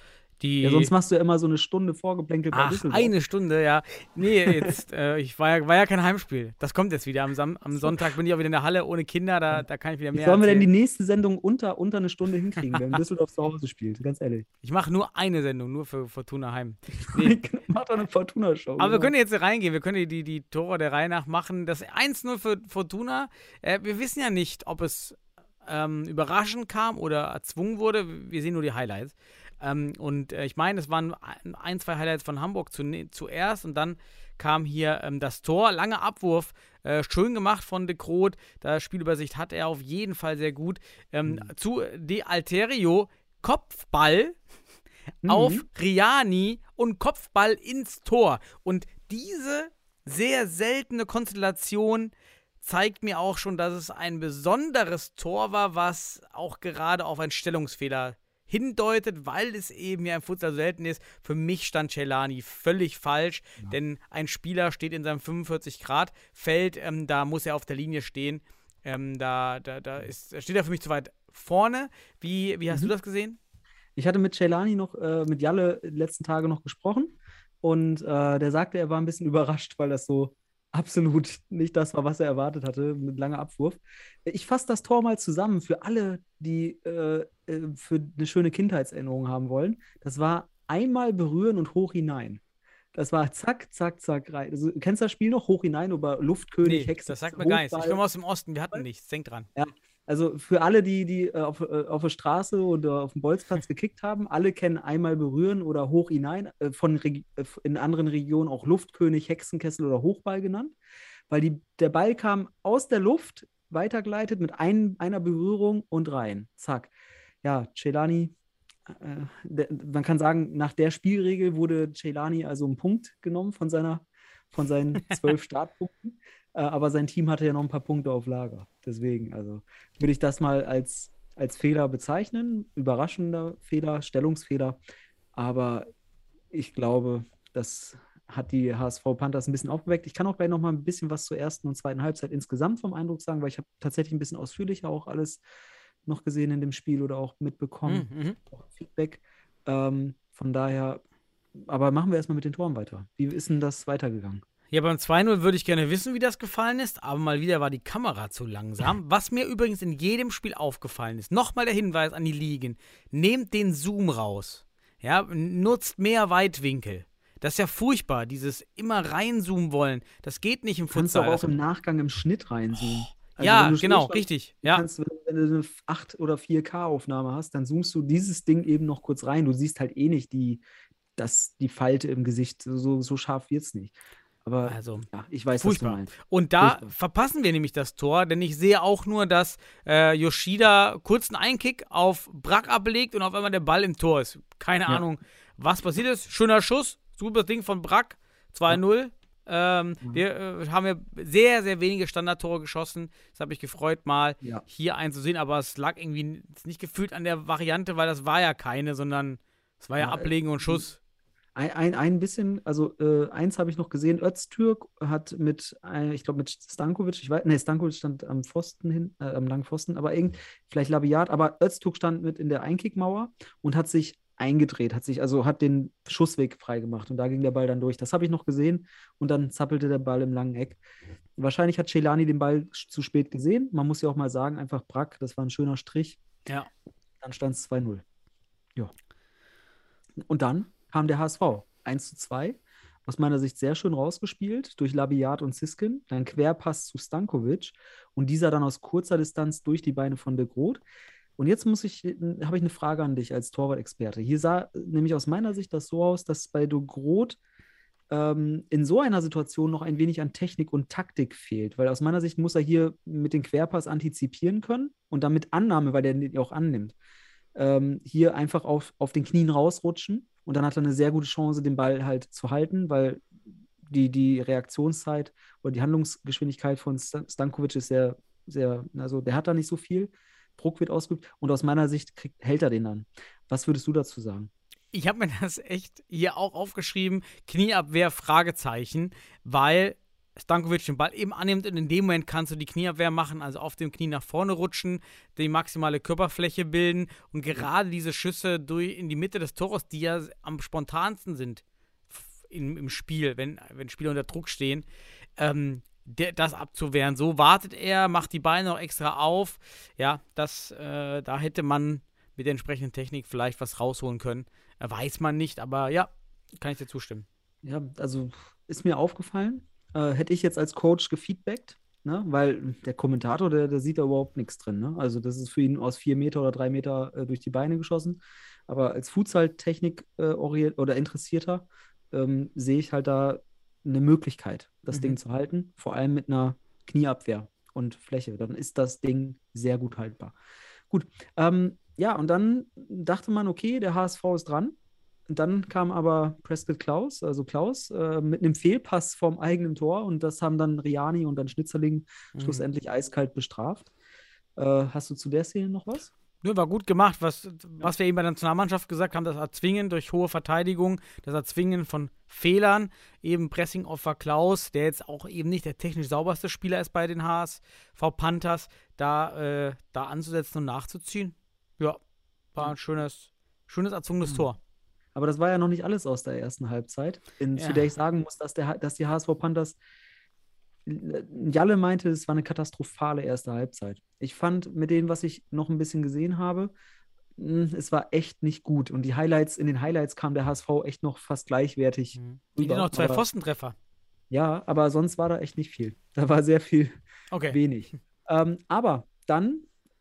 Die, Ja, sonst machst du ja immer so eine Stunde Vorgeplänkel bei Ach, Düsseldorf. eine Stunde, ja. Nee, jetzt, äh, ich war ja, war ja kein Heimspiel. Das kommt jetzt wieder. Am, Sam am Sonntag bin ich auch wieder in der Halle ohne Kinder, da, da kann ich wieder Wie mehr sollen wir denn die nächste Sendung unter, unter eine Stunde hinkriegen, wenn Düsseldorf zu Hause spielt? Ganz ehrlich. Ich mache nur eine Sendung, nur für Fortuna Heim. Nee. Mach doch eine Fortuna-Show. Aber wir genau. können jetzt reingehen, wir können die, die, die Tore der Reihe nach machen. Das 1-0 für Fortuna, äh, wir wissen ja nicht, ob es ähm, überraschend kam oder erzwungen wurde. Wir sehen nur die Highlights. Ähm, und äh, ich meine, es waren ein, zwei Highlights von Hamburg zu, zuerst und dann kam hier ähm, das Tor. Langer Abwurf, äh, schön gemacht von De Groot. Da Spielübersicht hat er auf jeden Fall sehr gut. Ähm, Zu De Alterio, Kopfball auf Riani und Kopfball ins Tor. Und diese sehr seltene Konstellation zeigt mir auch schon, dass es ein besonderes Tor war, was auch gerade auf einen Stellungsfehler hindeutet, weil es eben ja im Futsal selten ist. Für mich stand Celani völlig falsch, denn ein Spieler steht in seinem 45-Grad-Feld, ähm, da muss er auf der Linie stehen. Ähm, da da, da ist, steht er für mich zu weit vorne. Wie, wie hast Mhm. du das gesehen? Ich hatte mit Celani noch, äh, mit Jalle die letzten Tage noch gesprochen und äh, der sagte, er war ein bisschen überrascht, weil das so absolut nicht das war, was er erwartet hatte, mit langer Abwurf. Ich fasse das Tor mal zusammen für alle, die äh, äh, für eine schöne Kindheitserinnerung haben wollen. Das war einmal berühren und hoch hinein. Das war zack, zack, zack rein. Also, kennst du das Spiel noch? Hoch hinein über Luftkönig, Nee, Hexe, das sagt mir gar nichts. Ich komme aus dem Osten, wir hatten nichts. Denk dran. Also für alle, die, die äh, auf, äh, auf der Straße oder auf dem Bolzplatz gekickt haben, alle kennen einmal berühren oder hoch hinein, äh, von Reg in anderen Regionen auch Luftkönig, Hexenkessel oder Hochball genannt, weil die, der Ball kam aus der Luft, weitergeleitet mit ein, einer Berührung und rein. Zack. Ja, Celani, äh, der, man kann sagen, nach der Spielregel wurde Celani also ein Punkt genommen von, seiner, von seinen zwölf Startpunkten. Äh, aber sein Team hatte ja noch ein paar Punkte auf Lager. Deswegen, also würde ich das mal als, als Fehler bezeichnen. Überraschender Fehler, Stellungsfehler. Aber ich glaube, das hat die HSV Panthers ein bisschen aufgeweckt. Ich kann auch gleich noch mal ein bisschen was zur ersten und zweiten Halbzeit insgesamt vom Eindruck sagen, weil ich habe tatsächlich ein bisschen ausführlicher auch alles noch gesehen in dem Spiel oder auch mitbekommen, Mhm, mhm. auch Feedback. Ähm, von daher, aber machen wir erstmal mit den Toren weiter. Wie ist denn das weitergegangen? Ja, beim 2-0 würde ich gerne wissen, wie das gefallen ist, aber mal wieder war die Kamera zu langsam. Was mir übrigens in jedem Spiel aufgefallen ist, nochmal der Hinweis an die Ligen, nehmt den Zoom raus. Ja, nutzt mehr Weitwinkel. Das ist ja furchtbar, dieses immer reinzoomen wollen. Das geht nicht im Kannst du Futsal. auch im Nachgang im Schnitt reinzoomen. Also ja, genau, richtig. Ja, kannst, wenn, wenn du eine 8 oder 4K-Aufnahme hast, dann zoomst du dieses Ding eben noch kurz rein. Du siehst halt eh nicht die, das, die Falte im Gesicht. So, so scharf wird es nicht. Aber also ja, ich weiß, furchtbar. was du meinst. Und da Furchtbar. verpassen wir nämlich das Tor, denn ich sehe auch nur, dass äh, Yoshida kurzen Einkick auf Brack ablegt und auf einmal der Ball im Tor ist. Keine Ja. Ahnung, was passiert ist. Schöner Schuss, super Ding von Brack, 2-0. Ähm, Mhm. Wir äh, haben ja sehr, sehr wenige Standardtore geschossen. Das habe ich gefreut, mal Ja. hier einzusehen, aber es lag irgendwie nicht gefühlt an der Variante, weil das war ja keine, sondern es war ja, Ja, Ablegen und Schuss. Ein, ein, ein bisschen, also äh, eins habe ich noch gesehen, Öztürk hat mit, äh, ich glaube mit Stankovic, ich weiß, nee, Stankovic stand am Pfosten hin, äh, am langen Pfosten, aber irgend, vielleicht Labiat, aber Öztürk stand mit in der Einkickmauer und hat sich eingedreht, hat sich, also hat den Schussweg freigemacht und da ging der Ball dann durch. Das habe ich noch gesehen und dann zappelte der Ball im langen Eck. Wahrscheinlich hat Celani den Ball zu spät gesehen. Man muss ja auch mal sagen, einfach Brack, das war ein schöner Strich. Ja. Dann stand es 2-0. Ja. Und dann kam der HSV. 1 zu 2. Aus meiner Sicht sehr schön rausgespielt durch Labiat und Siskin. Dann Querpass zu Stankovic und dieser dann aus kurzer Distanz durch die Beine von De Groot. Und jetzt muss ich, habe ich eine Frage an dich als Torwart-Experte. Hier sah nämlich aus meiner Sicht das so aus, dass bei De Groot ähm, in so einer Situation noch ein wenig an Technik und Taktik fehlt. Weil aus meiner Sicht muss er hier mit dem Querpass antizipieren können und dann mit Annahme, weil der den auch annimmt, ähm, hier einfach auf, auf den Knien rausrutschen. Und dann hat er eine sehr gute Chance, den Ball halt zu halten, weil die, die Reaktionszeit oder die Handlungsgeschwindigkeit von Stan- Stankovic ist sehr, sehr, also der hat da nicht so viel. Druck wird ausgeübt und aus meiner Sicht kriegt, hält er den dann. Was würdest du dazu sagen? Ich habe mir das echt hier auch aufgeschrieben, Knieabwehr, Fragezeichen, weil Stankovic den Ball eben annimmt und in dem Moment kannst du die Knieabwehr machen, also auf dem Knie nach vorne rutschen, die maximale Körperfläche bilden und gerade diese Schüsse durch in die Mitte des Tores, die ja am spontansten sind im, im Spiel, wenn, wenn Spieler unter Druck stehen, ähm, der, das abzuwehren. So wartet er, macht die Beine noch extra auf. Ja, das, äh, da hätte man mit der entsprechenden Technik vielleicht was rausholen können. Weiß man nicht, aber ja, kann ich dir zustimmen. Ja, also ist mir aufgefallen. Äh, hätte ich jetzt als Coach gefeedbackt, ne? weil der Kommentator, der, der sieht da überhaupt nichts drin. Ne? Also das ist für ihn aus vier Meter oder drei Meter äh, durch die Beine geschossen. Aber als Futsal-Technik äh, oder Interessierter ähm, sehe ich halt da eine Möglichkeit, das Mhm. Ding zu halten, vor allem mit einer Knieabwehr und Fläche. Dann ist das Ding sehr gut haltbar. Gut, ähm, ja, und dann dachte man, okay, der HSV ist dran. Dann kam aber Prescott Klaus, also Klaus, äh, mit einem Fehlpass vom eigenen Tor und das haben dann Riani und dann Schnitzerling Mhm. schlussendlich eiskalt bestraft. Äh, hast du zu der Szene noch was? Nö, war gut gemacht. Was, was wir eben bei der Nationalmannschaft gesagt haben, das Erzwingen durch hohe Verteidigung, das Erzwingen von Fehlern, eben Pressing-Opfer Klaus, der jetzt auch eben nicht der technisch sauberste Spieler ist bei den HSV Panthers, da, äh, da anzusetzen und nachzuziehen. Ja, war ein schönes, schönes erzwungenes Mhm. Tor. Aber das war ja noch nicht alles aus der ersten Halbzeit, in, Ja. zu der ich sagen muss, dass, der, dass die HSV Panthers. Jalle meinte, es war eine katastrophale erste Halbzeit. Ich fand mit dem, was ich noch ein bisschen gesehen habe, mh, es war echt nicht gut. Und die Highlights, in den Highlights kam der HSV echt noch fast gleichwertig. Die rüber. noch zwei Pfostentreffer. Ja, aber sonst war da echt nicht viel. Da war sehr viel Okay. wenig. Ähm, aber dann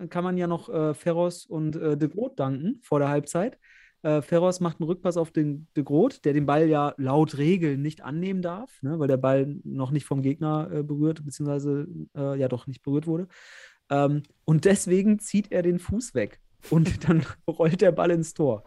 kann man ja noch äh, Ferros und äh, De Groot danken vor der Halbzeit. Äh, Ferros macht einen Rückpass auf den De Groot, der den Ball ja laut Regeln nicht annehmen darf, ne, weil der Ball noch nicht vom Gegner äh, berührt, beziehungsweise äh, ja doch nicht berührt wurde. Ähm, und deswegen zieht er den Fuß weg und dann rollt der Ball ins Tor.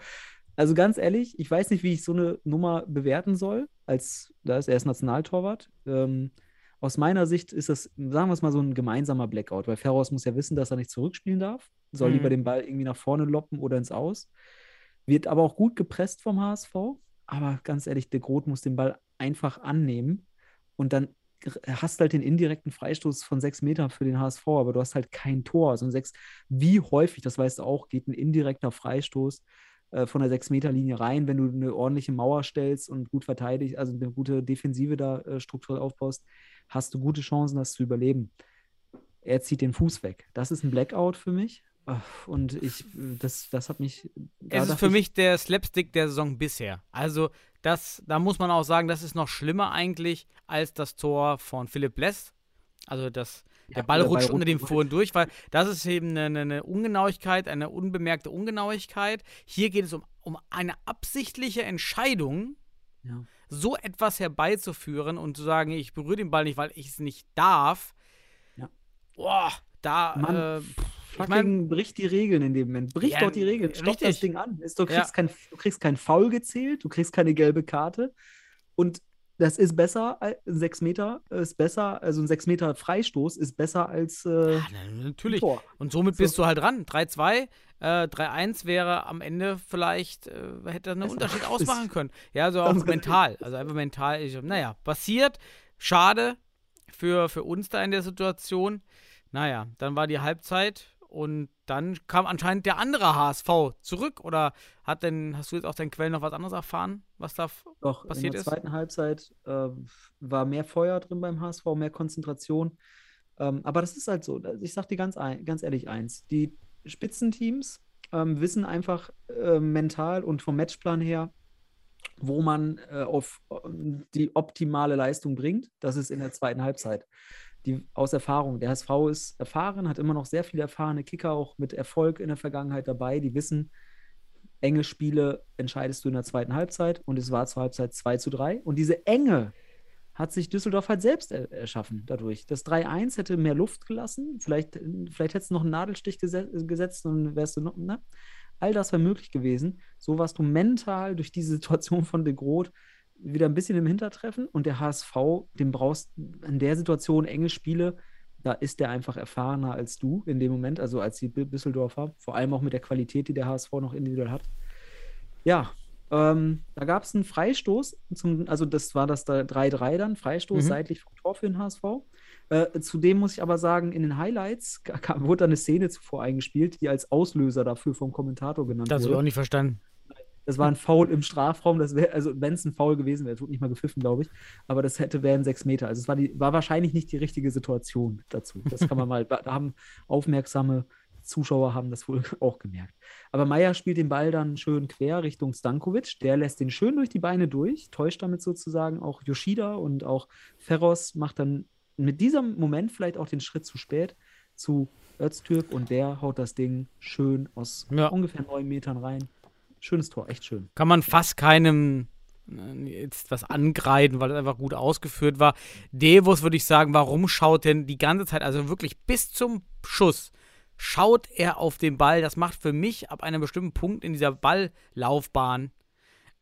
Also ganz ehrlich, ich weiß nicht, wie ich so eine Nummer bewerten soll, als da ist er ist Nationaltorwart. Ähm, aus meiner Sicht ist das, sagen wir es mal, so ein gemeinsamer Blackout, weil Ferros muss ja wissen, dass er nicht zurückspielen darf, soll Mhm. lieber den Ball irgendwie nach vorne loppen oder ins Aus. Wird aber auch gut gepresst vom HSV. Aber ganz ehrlich, De Groot muss den Ball einfach annehmen und dann hast halt den indirekten Freistoß von sechs Metern für den HSV, aber du hast halt kein Tor. Also sechs, wie häufig, das weißt du auch, geht ein indirekter Freistoß äh, von der Sechs-Meter-Linie rein, wenn du eine ordentliche Mauer stellst und gut verteidigst, also eine gute Defensive da äh, strukturell aufbaust, hast du gute Chancen, das zu überleben. Er zieht den Fuß weg. Das ist ein Blackout für mich. Und ich, das, das hat mich. da Es ist für ich, mich der Slapstick der Saison bisher. Also, das, da muss man auch sagen, das ist noch schlimmer eigentlich als das Tor von Philipp Bless. Also, das, Ja, der Ball der Ball rutscht unter dem Fuhren durch, weil das ist eben eine, eine- eine Ungenauigkeit, eine unbemerkte Ungenauigkeit. Hier geht es um, um eine absichtliche Entscheidung, Ja. so etwas herbeizuführen und zu sagen, ich berühre den Ball nicht, weil ich es nicht darf. Ja. Boah, da, Mann, äh, ich Fucking mein- bricht die Regeln in dem Moment. Brich Ja, doch die Regeln. Stopp das richtig. Ding an. Ist, du, Ja. kriegst kein, du kriegst kein Foul gezählt, du kriegst keine gelbe Karte. Und das ist besser, sechs Meter ist besser, also ein sechs Meter Freistoß ist besser als äh, Ja, na, natürlich. Tor. Und somit So. bist du halt dran. 3-2, äh, 3-1 wäre am Ende vielleicht, äh, hätte einen Besser. Unterschied ausmachen können. Ja, so auch Ganz, ganz mental. Also einfach mental. Ich, naja, passiert. Schade für, für uns da in der Situation. Naja, dann war die Halbzeit und dann kam anscheinend der andere HSV zurück. Oder hat denn, hast du jetzt aus deinen Quellen noch was anderes erfahren, was da Doch, in passiert der ist? zweiten Halbzeit äh, war mehr Feuer drin beim HSV, mehr Konzentration. Ähm, aber das ist halt so. Ich sag dir ganz, ganz ehrlich eins: Die Spitzenteams ähm, wissen einfach äh, mental und vom Matchplan her, wo man äh, auf äh, die optimale Leistung bringt. Das ist in der zweiten Halbzeit. Die, aus Erfahrung. Der HSV ist erfahren, hat immer noch sehr viele erfahrene Kicker auch mit Erfolg in der Vergangenheit dabei. Die wissen, enge Spiele entscheidest du in der zweiten Halbzeit und es war zur Halbzeit 2 zu 3. Und diese Enge hat sich Düsseldorf halt selbst er erschaffen dadurch. Das 3-1 hätte mehr Luft gelassen. Vielleicht, vielleicht hättest du noch einen Nadelstich gese gesetzt und wärst du noch. Ne? All das wäre möglich gewesen. So warst du mental durch diese Situation von De Groot wieder ein bisschen im Hintertreffen und der HSV, den brauchst in der Situation enge Spiele. Da ist der einfach erfahrener als du in dem Moment, also als die Düsseldorfer, vor allem auch mit der Qualität, die der HSV noch individuell hat. Ja, ähm, da gab es einen Freistoß, zum, also das war das 3-3 dann, Freistoß Mhm. seitlich vom Tor für den HSV. Äh, zudem muss ich aber sagen, in den Highlights kam, wurde da eine Szene zuvor eingespielt, die als Auslöser dafür vom Kommentator genannt Das habe ich wurde. auch nicht verstanden. Das war ein Foul im Strafraum, das wäre, also wenn es ein Foul gewesen wäre, tut nicht mal gepfiffen, glaube ich, aber das hätte wären sechs Meter. Also es war, die, war wahrscheinlich nicht die richtige Situation dazu. Das kann man mal, da haben aufmerksame Zuschauer haben das wohl auch gemerkt. Aber Meier spielt den Ball dann schön quer Richtung Stankovic. Der lässt den schön durch die Beine durch, täuscht damit sozusagen auch Yoshida und auch Ferros macht dann mit diesem Moment vielleicht auch den Schritt zu spät zu Öztürk und der haut das Ding schön aus Ja. ungefähr neun Metern rein. Schönes Tor, echt schön. kann man fast keinem äh, jetzt was angreifen, weil es einfach gut ausgeführt war. Devos würde ich sagen, warum schaut denn die ganze Zeit, also wirklich bis zum Schuss, schaut er auf den Ball. Das macht für mich ab einem bestimmten Punkt in dieser Balllaufbahn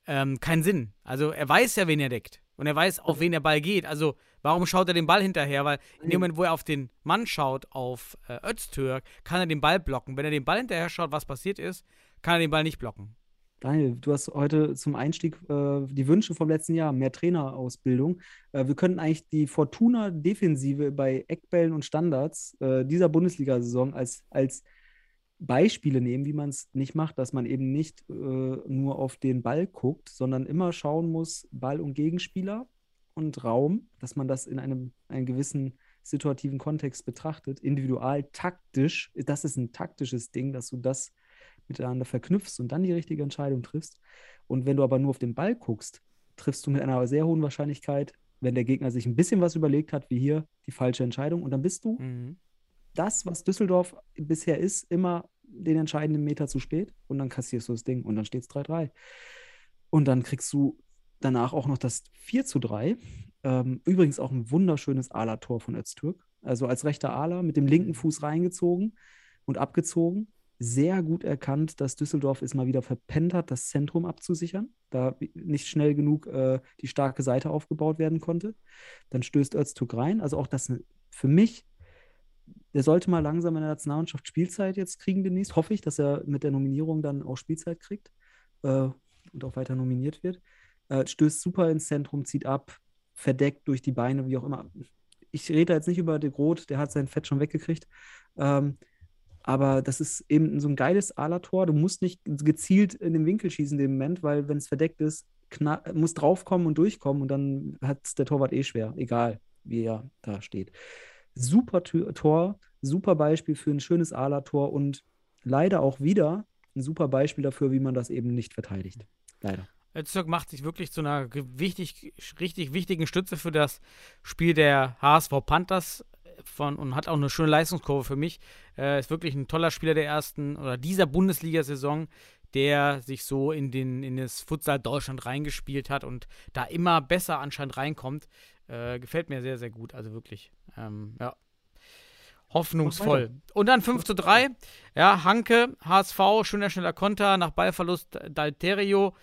ähm, keinen Sinn. Also er weiß ja, wen er deckt. Und er weiß, auf wen der Ball geht. Also warum schaut er den Ball hinterher? Weil in dem Moment, wo er auf den Mann schaut, auf äh, Öztürk, kann er den Ball blocken. Wenn er den Ball hinterher schaut, was passiert ist, kann er den Ball nicht blocken. Daniel, du hast heute zum Einstieg äh, die Wünsche vom letzten Jahr, mehr Trainerausbildung. Äh, wir könnten eigentlich die Fortuna-Defensive bei Eckbällen und Standards äh, dieser Bundesliga-Saison als, als Beispiele nehmen, wie man es nicht macht, dass man eben nicht äh, nur auf den Ball guckt, sondern immer schauen muss, Ball und Gegenspieler und Raum, dass man das in einem, einem gewissen situativen Kontext betrachtet, individual, taktisch. Das ist ein taktisches Ding, dass du das miteinander verknüpfst und dann die richtige Entscheidung triffst. Und wenn du aber nur auf den Ball guckst, triffst du mit einer sehr hohen Wahrscheinlichkeit, wenn der Gegner sich ein bisschen was überlegt hat, wie hier, die falsche Entscheidung. Und dann bist du Mhm. das, was Düsseldorf bisher ist, immer den entscheidenden Meter zu spät und dann kassierst du das Ding und dann steht es 3-3. Und dann kriegst du danach auch noch das 4 zu 3. Ähm, übrigens auch ein wunderschönes Ala-Tor von Öztürk. Also als rechter Ala mit dem linken Fuß reingezogen und abgezogen. Sehr gut erkannt, dass Düsseldorf es mal wieder verpennt hat, das Zentrum abzusichern, da nicht schnell genug äh, die starke Seite aufgebaut werden konnte. Dann stößt Öztürk rein. Also auch das für mich der sollte mal langsam in der Nationalmannschaft Spielzeit jetzt kriegen demnächst. Hoffe ich, dass er mit der Nominierung dann auch Spielzeit kriegt äh, und auch weiter nominiert wird. Äh, stößt super ins Zentrum, zieht ab, verdeckt durch die Beine, wie auch immer. Ich rede jetzt nicht über De Groot, der hat sein Fett schon weggekriegt. Ähm, aber das ist eben so ein geiles Ala-Tor. Du musst nicht gezielt in den Winkel schießen in dem Moment, weil wenn es verdeckt ist, muss draufkommen und durchkommen und dann hat es der Torwart eh schwer, egal wie er da steht. Super Tor, super Beispiel für ein schönes Ala-Tor und leider auch wieder ein super Beispiel dafür, wie man das eben nicht verteidigt. Leider. Öztürk macht sich wirklich zu einer wichtig, richtig wichtigen Stütze für das Spiel der HSV Panthers von, und hat auch eine schöne Leistungskurve für mich. Äh, ist wirklich ein toller Spieler der ersten oder dieser Bundesliga-Saison, der sich so in, den, in das Futsal Deutschland reingespielt hat und da immer besser anscheinend reinkommt. Äh, gefällt mir sehr, sehr gut. Also wirklich, ähm, ja. Hoffnungsvoll. Und dann 5 zu 3. Ja, Hanke, HSV, schöner, schneller Konter, nach Ballverlust Dalterio.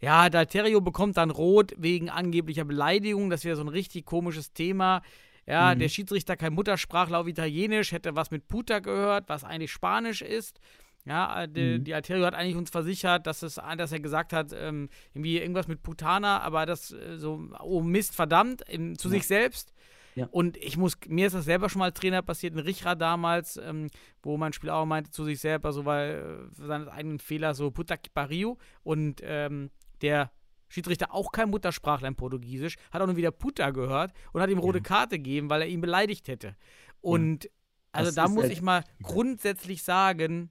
Ja, Dalterio bekommt dann rot wegen angeblicher Beleidigung. Das wäre so ein richtig komisches Thema. Ja, Mhm. der Schiedsrichter kein Muttersprachler auf Italienisch, hätte was mit Puta gehört, was eigentlich Spanisch ist. Ja, äh, die, Mhm. die Alterio hat eigentlich uns versichert, dass, es, dass er gesagt hat, ähm, irgendwie irgendwas mit Putana, aber das äh, so, oh Mist, verdammt, im, zu Ja. sich selbst. Ja. Und ich muss, mir ist das selber schon mal als Trainer passiert, in Richra damals, ähm, wo mein Spieler auch meinte zu sich selber, so weil äh, seines eigenen Fehler so Puta que pariu und ähm, der Schiedsrichter auch kein Muttersprachler im Portugiesisch, hat auch nur wieder Puta gehört und hat ihm rote Ja. Karte gegeben, weil er ihn beleidigt hätte. Und also Das da muss halt- ich mal grundsätzlich sagen,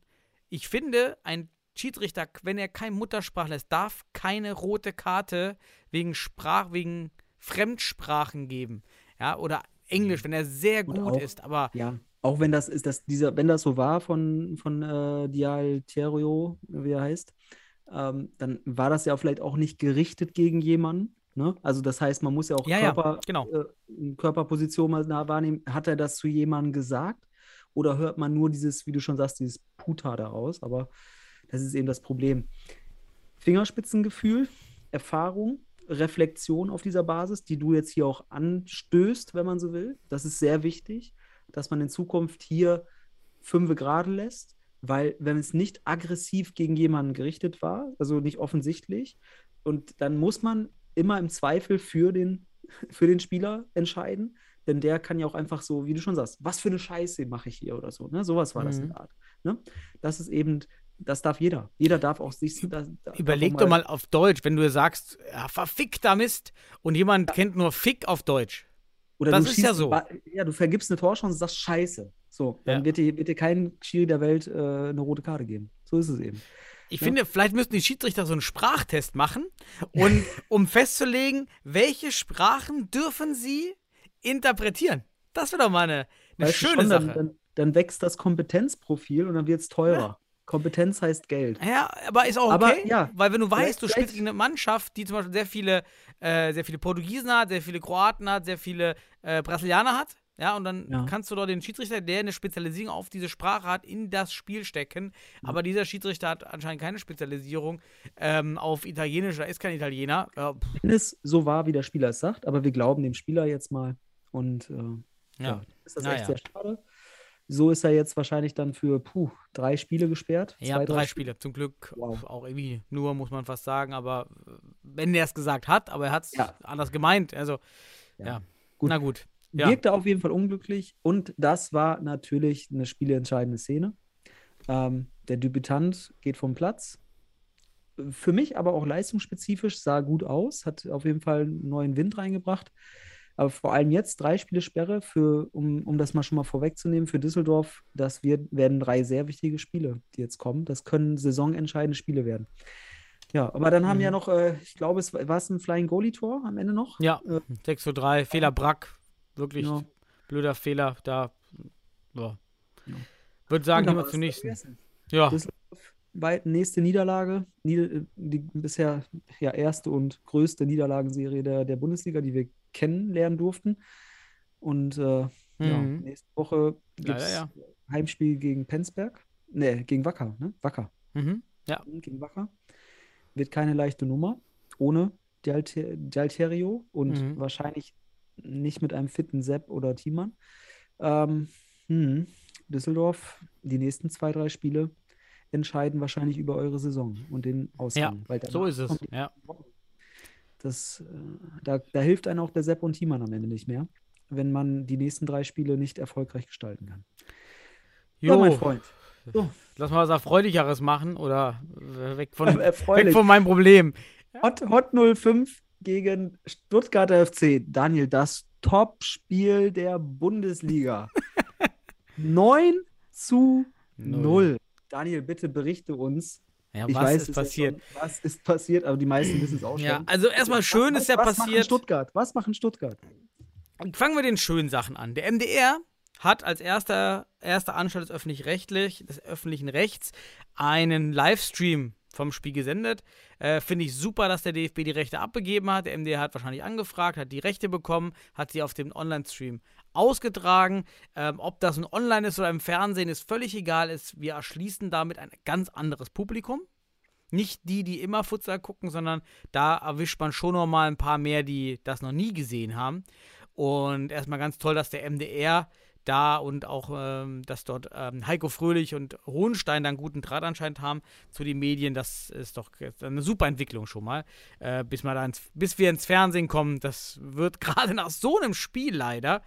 ich finde, ein Schiedsrichter, wenn er kein Muttersprachler ist, darf keine rote Karte wegen Sprach, wegen Fremdsprachen geben. Ja, oder Englisch, wenn er sehr gut auch- ist, aber Ja, auch wenn das ist, dass dieser, wenn das so war von, von äh, Dialterio, wie er heißt, ähm, dann war das ja vielleicht auch nicht gerichtet gegen jemanden. Ne? Also das heißt, man muss ja auch Ja, ja, Körper, genau. äh, Körperposition mal nah wahrnehmen. Hat er das zu jemandem gesagt? Oder hört man nur dieses, wie du schon sagst, dieses Puta daraus? Aber das ist eben das Problem. Fingerspitzengefühl, Erfahrung, Reflexion auf dieser Basis, die du jetzt hier auch anstößt, wenn man so will. Das ist sehr wichtig, dass man in Zukunft hier fünfe gerade lässt, weil wenn es nicht aggressiv gegen jemanden gerichtet war, also nicht offensichtlich, und dann muss man immer im Zweifel für den, für den Spieler entscheiden, denn der kann ja auch einfach so, wie du schon sagst, was für eine Scheiße mache ich hier oder so. Ne? Sowas war das in Mhm. der Art. Ne? Das ist eben, das darf jeder. Jeder darf auch sich. Da, da, überleg darf doch mal auf Deutsch, wenn du sagst, ja, verfickter Mist und jemand kennt nur Fick auf Deutsch. Oder Das du ist ja schießt so. Ba- Ja, du vergibst eine Torchance und sagst Scheiße. So, dann Ja. wird, dir, wird dir kein Schiri der Welt äh, eine rote Karte geben. So ist es eben. Ich Ja. finde, vielleicht müssten die Schiedsrichter so einen Sprachtest machen, und, um festzulegen, welche Sprachen dürfen sie interpretieren. Das wäre doch mal eine, eine schöne schon, Sache. Dann, dann, dann wächst das Kompetenzprofil und dann wird es teurer. Kompetenz heißt Geld. Ja, aber ist auch okay, Aber, ja, weil wenn du weißt, du spielst gegen eine Mannschaft, die zum Beispiel sehr viele, äh, sehr viele Portugiesen hat, sehr viele Kroaten hat, sehr viele äh, Brasilianer hat, Ja, und dann Ja. kannst du doch den Schiedsrichter, der eine Spezialisierung auf diese Sprache hat, in das Spiel stecken. Aber dieser Schiedsrichter hat anscheinend keine Spezialisierung ähm, auf Italienisch, er ist kein Italiener. Ja, pff, Wenn es so war, wie der Spieler es sagt, aber wir glauben dem Spieler jetzt mal. Und äh, ja. ja, ist das Naja. echt sehr schade. So ist er jetzt wahrscheinlich dann für puh, drei Spiele gesperrt. Ja, Zwei, drei Spiele. Zum Glück Wow. auch irgendwie nur, muss man fast sagen. Aber äh, wenn der es gesagt hat, aber er hat es Ja. anders gemeint. Also, ja. Ja. Gut. Na gut. Ja. Wirkte auf jeden Fall unglücklich und das war natürlich eine spieleentscheidende Szene. Ähm, der Debütant geht vom Platz. Für mich aber auch leistungsspezifisch, sah gut aus, hat auf jeden Fall einen neuen Wind reingebracht. Aber vor allem jetzt drei Spiele Sperre, für, um, um das mal schon mal vorwegzunehmen, für Düsseldorf, das wird, werden drei sehr wichtige Spiele, die jetzt kommen. Das können saisonentscheidende Spiele werden. Ja, aber dann haben Mhm. ja noch, äh, ich glaube, es war es ein Flying Goalie-Tor am Ende noch? Ja, Äh, 6 zu 3. Fehler Brack. Wirklich Ja. blöder Fehler. Da. Ja. Ja. Würde sagen, gehen wir zum nächsten. vergessen. Ja. Düsseldorf, weit, nächste Niederlage, Nieder die bisher ja, erste und größte Niederlagenserie der, der Bundesliga, die wir kennenlernen durften. Und äh, ja, Mhm. nächste Woche gibt es ja. Heimspiel gegen Penzberg. Ne, gegen Wacker, ne? Wacker. Mhm. Ja. Gegen Wacker. Wird keine leichte Nummer. Ohne Dialter Dialterio und Mhm. wahrscheinlich nicht mit einem fitten Sepp oder Thiemann. Ähm, hm, Düsseldorf, die nächsten zwei, drei Spiele entscheiden wahrscheinlich über eure Saison und den Ausgang. weil So ist es. Ja. Das, äh, da, da hilft einem auch der Sepp und Thiemann am Ende nicht mehr, wenn man die nächsten drei Spiele nicht erfolgreich gestalten kann. Ja, mein Jo, Freund. So, lass mal was Erfreulicheres machen oder äh, weg von, weg von meinem Problem. Hot, Hot 05 gegen Stuttgarter FC. Daniel, das Top-Spiel der Bundesliga. 9 zu 0. Daniel, bitte berichte uns. Ja, Ich was weiß, ist ja passiert? schon, was ist passiert, aber die meisten wissen es auch Ja, schon. also erstmal schön was, ist ja was Machen passiert. Stuttgart? Was machen Stuttgart? Fangen wir den schönen Sachen an. Der MDR hat als erster, erster Anstalt des öffentlich-rechtlich, des öffentlichen Rechts einen Livestream vom Spiel gesendet. Äh, Finde ich super, dass der DFB die Rechte abgegeben hat. Der MDR hat wahrscheinlich angefragt, hat die Rechte bekommen, hat sie auf dem Online-Stream ausgetragen. Ähm, ob das nun online ist oder im Fernsehen, ist völlig egal. Ist, wir erschließen damit ein ganz anderes Publikum. Nicht die, die immer Futsal gucken, sondern da erwischt man schon noch mal ein paar mehr, die das noch nie gesehen haben. Und erstmal ganz toll, dass der MDR da und auch, ähm, dass dort ähm, Heiko Fröhlich und Hohenstein dann guten Draht anscheinend haben zu den Medien. Das ist doch eine super Entwicklung schon mal. Äh, bis, mal ins, bis wir ins Fernsehen kommen, das wird gerade nach so einem Spiel leider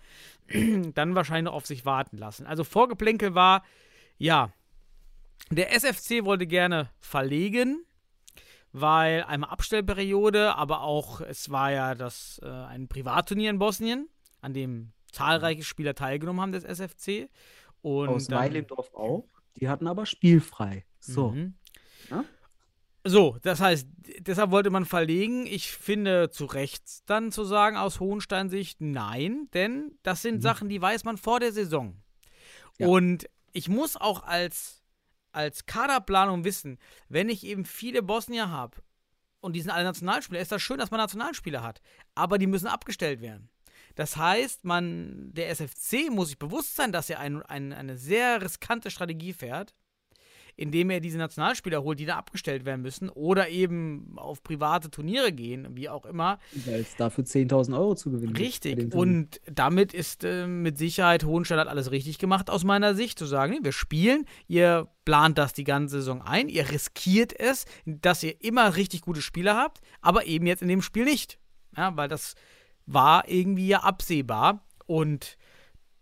dann wahrscheinlich auf sich warten lassen. Also Vorgeplänkel war, ja, der SFC wollte gerne verlegen, weil einmal Abstellperiode, aber auch es war ja das äh, ein Privatturnier in Bosnien, an dem zahlreiche Spieler teilgenommen haben des SFC. Und Aus dann- Weilendorf auch. Die hatten aber spielfrei. So. Mhm. Ja? So, das heißt, deshalb wollte man verlegen. Ich finde zu Recht dann zu sagen, aus Hohenstein-Sicht, nein, denn das sind Sachen, die weiß man vor der Saison. Ja. Und ich muss auch als, als Kaderplanung wissen, wenn ich eben viele Bosnier habe und die sind alle Nationalspieler, ist das schön, dass man Nationalspieler hat, aber die müssen abgestellt werden. Das heißt, man, der SFC muss sich bewusst sein, dass er ein, ein, eine sehr riskante Strategie fährt, indem er diese Nationalspieler holt, die da abgestellt werden müssen oder eben auf private Turniere gehen, wie auch immer. Weil es dafür 10.000 Euro zu gewinnen Richtig. Und damit ist äh, mit Sicherheit Hohenstein hat alles richtig gemacht, aus meiner Sicht, zu sagen, nee, wir spielen, ihr plant das die ganze Saison ein, ihr riskiert es, dass ihr immer richtig gute Spieler habt, aber eben jetzt in dem Spiel nicht. Ja, weil das war irgendwie ja absehbar. Und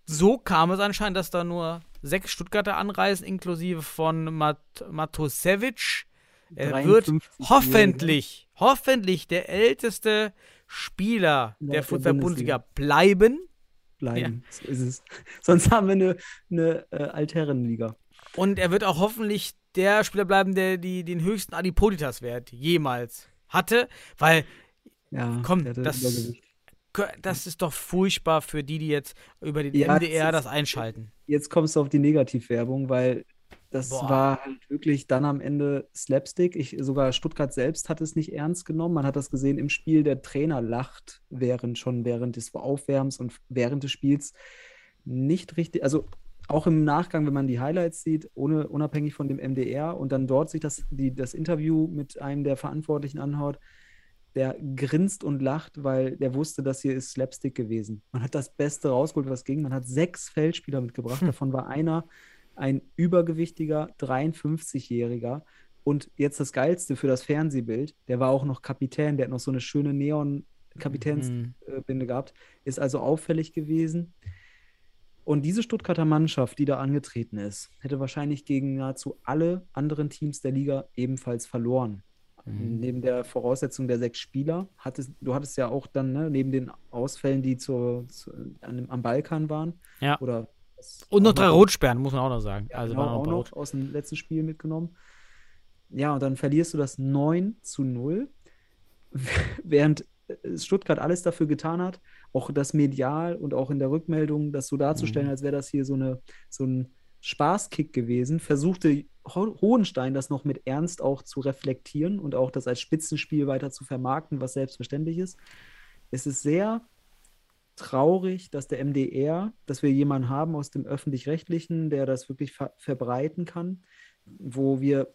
so kam es anscheinend, dass da nur sechs Stuttgarter anreisen, inklusive von Mat Matosevic. Er wird 53 hoffentlich, hoffentlich der älteste Spieler Ja, der Fußball-Bundesliga bleiben. bleiben. So ist es. Sonst haben wir eine, eine äh, Altherrenliga. Und er wird auch hoffentlich der Spieler bleiben, der die, den höchsten Adipositas-Wert jemals hatte. Weil Ja, Komm, das-. Das ist doch furchtbar für die, die jetzt über den Ja, MDR das einschalten. Jetzt kommst du auf die Negativwerbung, weil das Boah. war halt wirklich dann am Ende Slapstick. Ich, sogar Stuttgart selbst hat es nicht ernst genommen. Man hat das gesehen im Spiel, der Trainer lacht während schon während des Aufwärms und während des Spiels. nicht richtig, also auch im Nachgang, wenn man die Highlights sieht, ohne, unabhängig von dem MDR und dann dort sich das, die, das Interview mit einem der Verantwortlichen anhaut, der grinst und lacht, weil der wusste, das hier ist Slapstick gewesen. Man hat das Beste rausgeholt, was ging. Man hat sechs Feldspieler mitgebracht. Hm. Davon war einer ein übergewichtiger 53-Jähriger. Und jetzt das Geilste für das Fernsehbild, der war auch noch Kapitän, der hat noch so eine schöne Neon-Kapitänsbinde gehabt, ist also auffällig gewesen. Und diese Stuttgarter Mannschaft, die da angetreten ist, hätte wahrscheinlich gegen nahezu alle anderen Teams der Liga ebenfalls verloren. Neben der Voraussetzung der sechs Spieler, hattest, du hattest ja auch dann, ne, neben den Ausfällen, die zur, zu, an, am Balkan waren, Ja. oder Und noch drei Rotsperren, muss man auch noch sagen. ja, also genau, waren auch noch aus dem letzten Spiel mitgenommen. Ja, und dann verlierst du das 9 zu 0, während äh, Stuttgart alles dafür getan hat, auch das medial und auch in der Rückmeldung, das so darzustellen, Mhm. als wäre das hier so, eine, so ein Spaßkick gewesen, versuchte Ho Hohenstein das noch mit Ernst auch zu reflektieren und auch das als Spitzenspiel weiter zu vermarkten, was selbstverständlich ist. Es ist sehr traurig, dass der MDR, dass wir jemanden haben aus dem öffentlich-rechtlichen, der das wirklich ver verbreiten kann, wo wir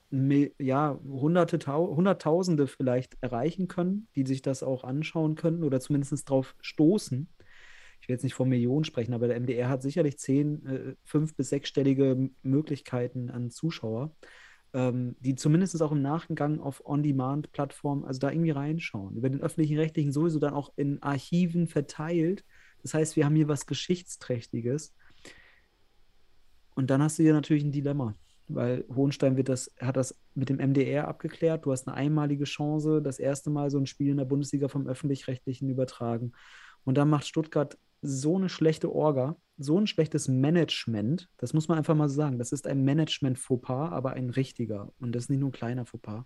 ja hunderte, Tau hunderttausende vielleicht erreichen können, die sich das auch anschauen können oder zumindest drauf stoßen. Will jetzt nicht von Millionen sprechen, aber der MDR hat sicherlich zehn, äh, fünf bis sechsstellige Möglichkeiten an Zuschauer, ähm, die zumindest auch im Nachgang auf On-Demand-Plattformen, also da irgendwie reinschauen. Über den öffentlichen Rechtlichen sowieso dann auch in Archiven verteilt. Das heißt, wir haben hier was Geschichtsträchtiges. Und dann hast du hier natürlich ein Dilemma, weil Hohenstein wird das, hat das mit dem MDR abgeklärt. Du hast eine einmalige Chance, das erste Mal so ein Spiel in der Bundesliga vom öffentlich-rechtlichen übertragen. Und dann macht Stuttgart so eine schlechte Orga, so ein schlechtes Management. Das muss man einfach mal sagen. Das ist ein Management-Fauxpas, aber ein richtiger. Und das ist nicht nur ein kleiner Fauxpas.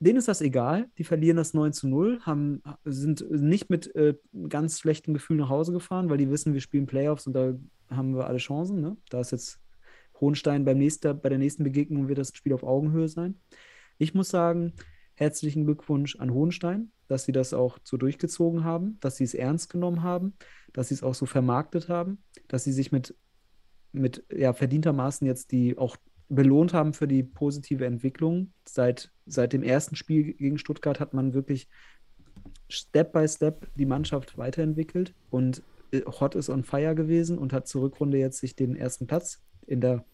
Denen ist das egal. Die verlieren das 9 zu 0, haben, sind nicht mit äh, ganz schlechtem Gefühl nach Hause gefahren, weil die wissen, wir spielen Playoffs und da haben wir alle Chancen. Ne? Da ist jetzt Hohenstein beim nächsten, bei der nächsten Begegnung wird das Spiel auf Augenhöhe sein. Ich muss sagen, herzlichen Glückwunsch an Hohenstein, dass sie das auch so durchgezogen haben, dass sie es ernst genommen haben, dass sie es auch so vermarktet haben, dass sie sich mit, mit ja, verdientermaßen jetzt die auch belohnt haben für die positive Entwicklung. Seit, seit dem ersten Spiel gegen Stuttgart hat man wirklich Step by Step die Mannschaft weiterentwickelt und äh, Hot ist on fire gewesen und hat zur Rückrunde jetzt sich den ersten Platz in der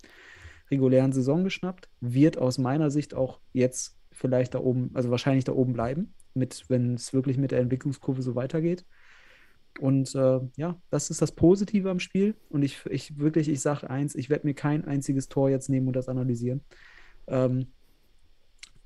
regulären Saison geschnappt, wird aus meiner Sicht auch jetzt vielleicht da oben, also wahrscheinlich da oben bleiben, mit, wenn es wirklich mit der Entwicklungskurve so weitergeht. Und äh, ja, das ist das Positive am Spiel. Und ich, ich wirklich, ich sage eins, ich werde mir kein einziges Tor jetzt nehmen und das analysieren. Ähm,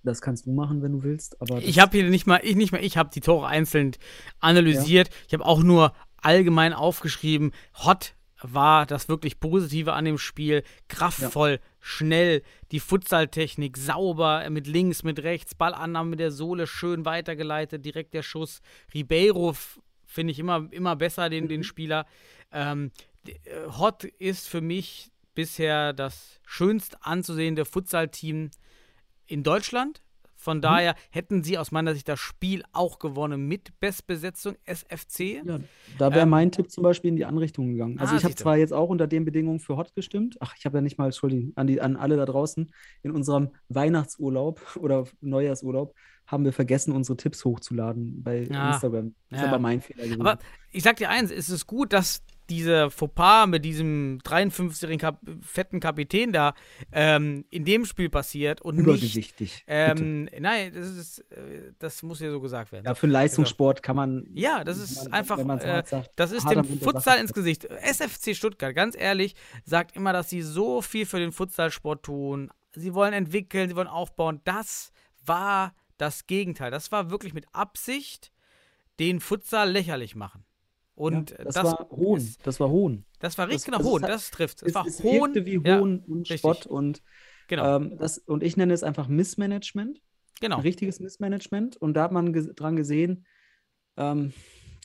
das kannst du machen, wenn du willst. Aber Ich habe hier nicht mal, ich nicht mal, ich habe die Tore einzeln analysiert. Ich habe auch nur allgemein aufgeschrieben, Hot war das wirklich Positive an dem Spiel. Kraftvoll, schnell, die Futsaltechnik, sauber, mit links, mit rechts, Ballannahme mit der Sohle, schön weitergeleitet, direkt der Schuss. Ribeiro finde ich immer, immer besser, den, den Spieler. Ähm, äh, Hot ist für mich bisher das schönst anzusehende Futsal-Team in Deutschland. Von daher hätten sie aus meiner Sicht das Spiel auch gewonnen mit Bestbesetzung SFC. Ja, da wäre Ähm, mein Tipp zum Beispiel in die andere Richtung gegangen. Also Ah, ich habe zwar jetzt auch unter den Bedingungen für Hot gestimmt. Ach, ich habe ja nicht mal, Entschuldigung, an, die, an alle da draußen, in unserem Weihnachtsurlaub oder Neujahrsurlaub haben wir vergessen, unsere Tipps hochzuladen bei Ja. Instagram. Das ist Ja. aber mein Fehler gewesen. Aber ich sag dir eins, es ist gut, dass dieser Fauxpas mit diesem 53-jährigen Kap fetten Kapitän da ähm, in dem Spiel passiert und nicht. Übergewichtig. Ähm, nein, das ist, äh, das muss ja so gesagt werden. Ja, für einen Leistungssport kann man. Ja, das ist man- einfach, äh, sagt, das ist dem Futsal ins Gesicht. SFC Stuttgart, ganz ehrlich, sagt immer, dass sie so viel für den Futsalsport tun. Sie wollen entwickeln, sie wollen aufbauen. Das war das Gegenteil. Das war wirklich mit Absicht den Futsal lächerlich machen. Und ja, das, das, war Hohn. ist- Das war Hohn. das war richtig, das- genau, das Hohn, hat- das trifft. Es, Es, war es Hohn. wie ja, Hohn und richtig. Spott und, Genau, ähm, das, und ich nenne es einfach Missmanagement. genau. ein richtiges Missmanagement. Und da hat man ges dran gesehen, ähm,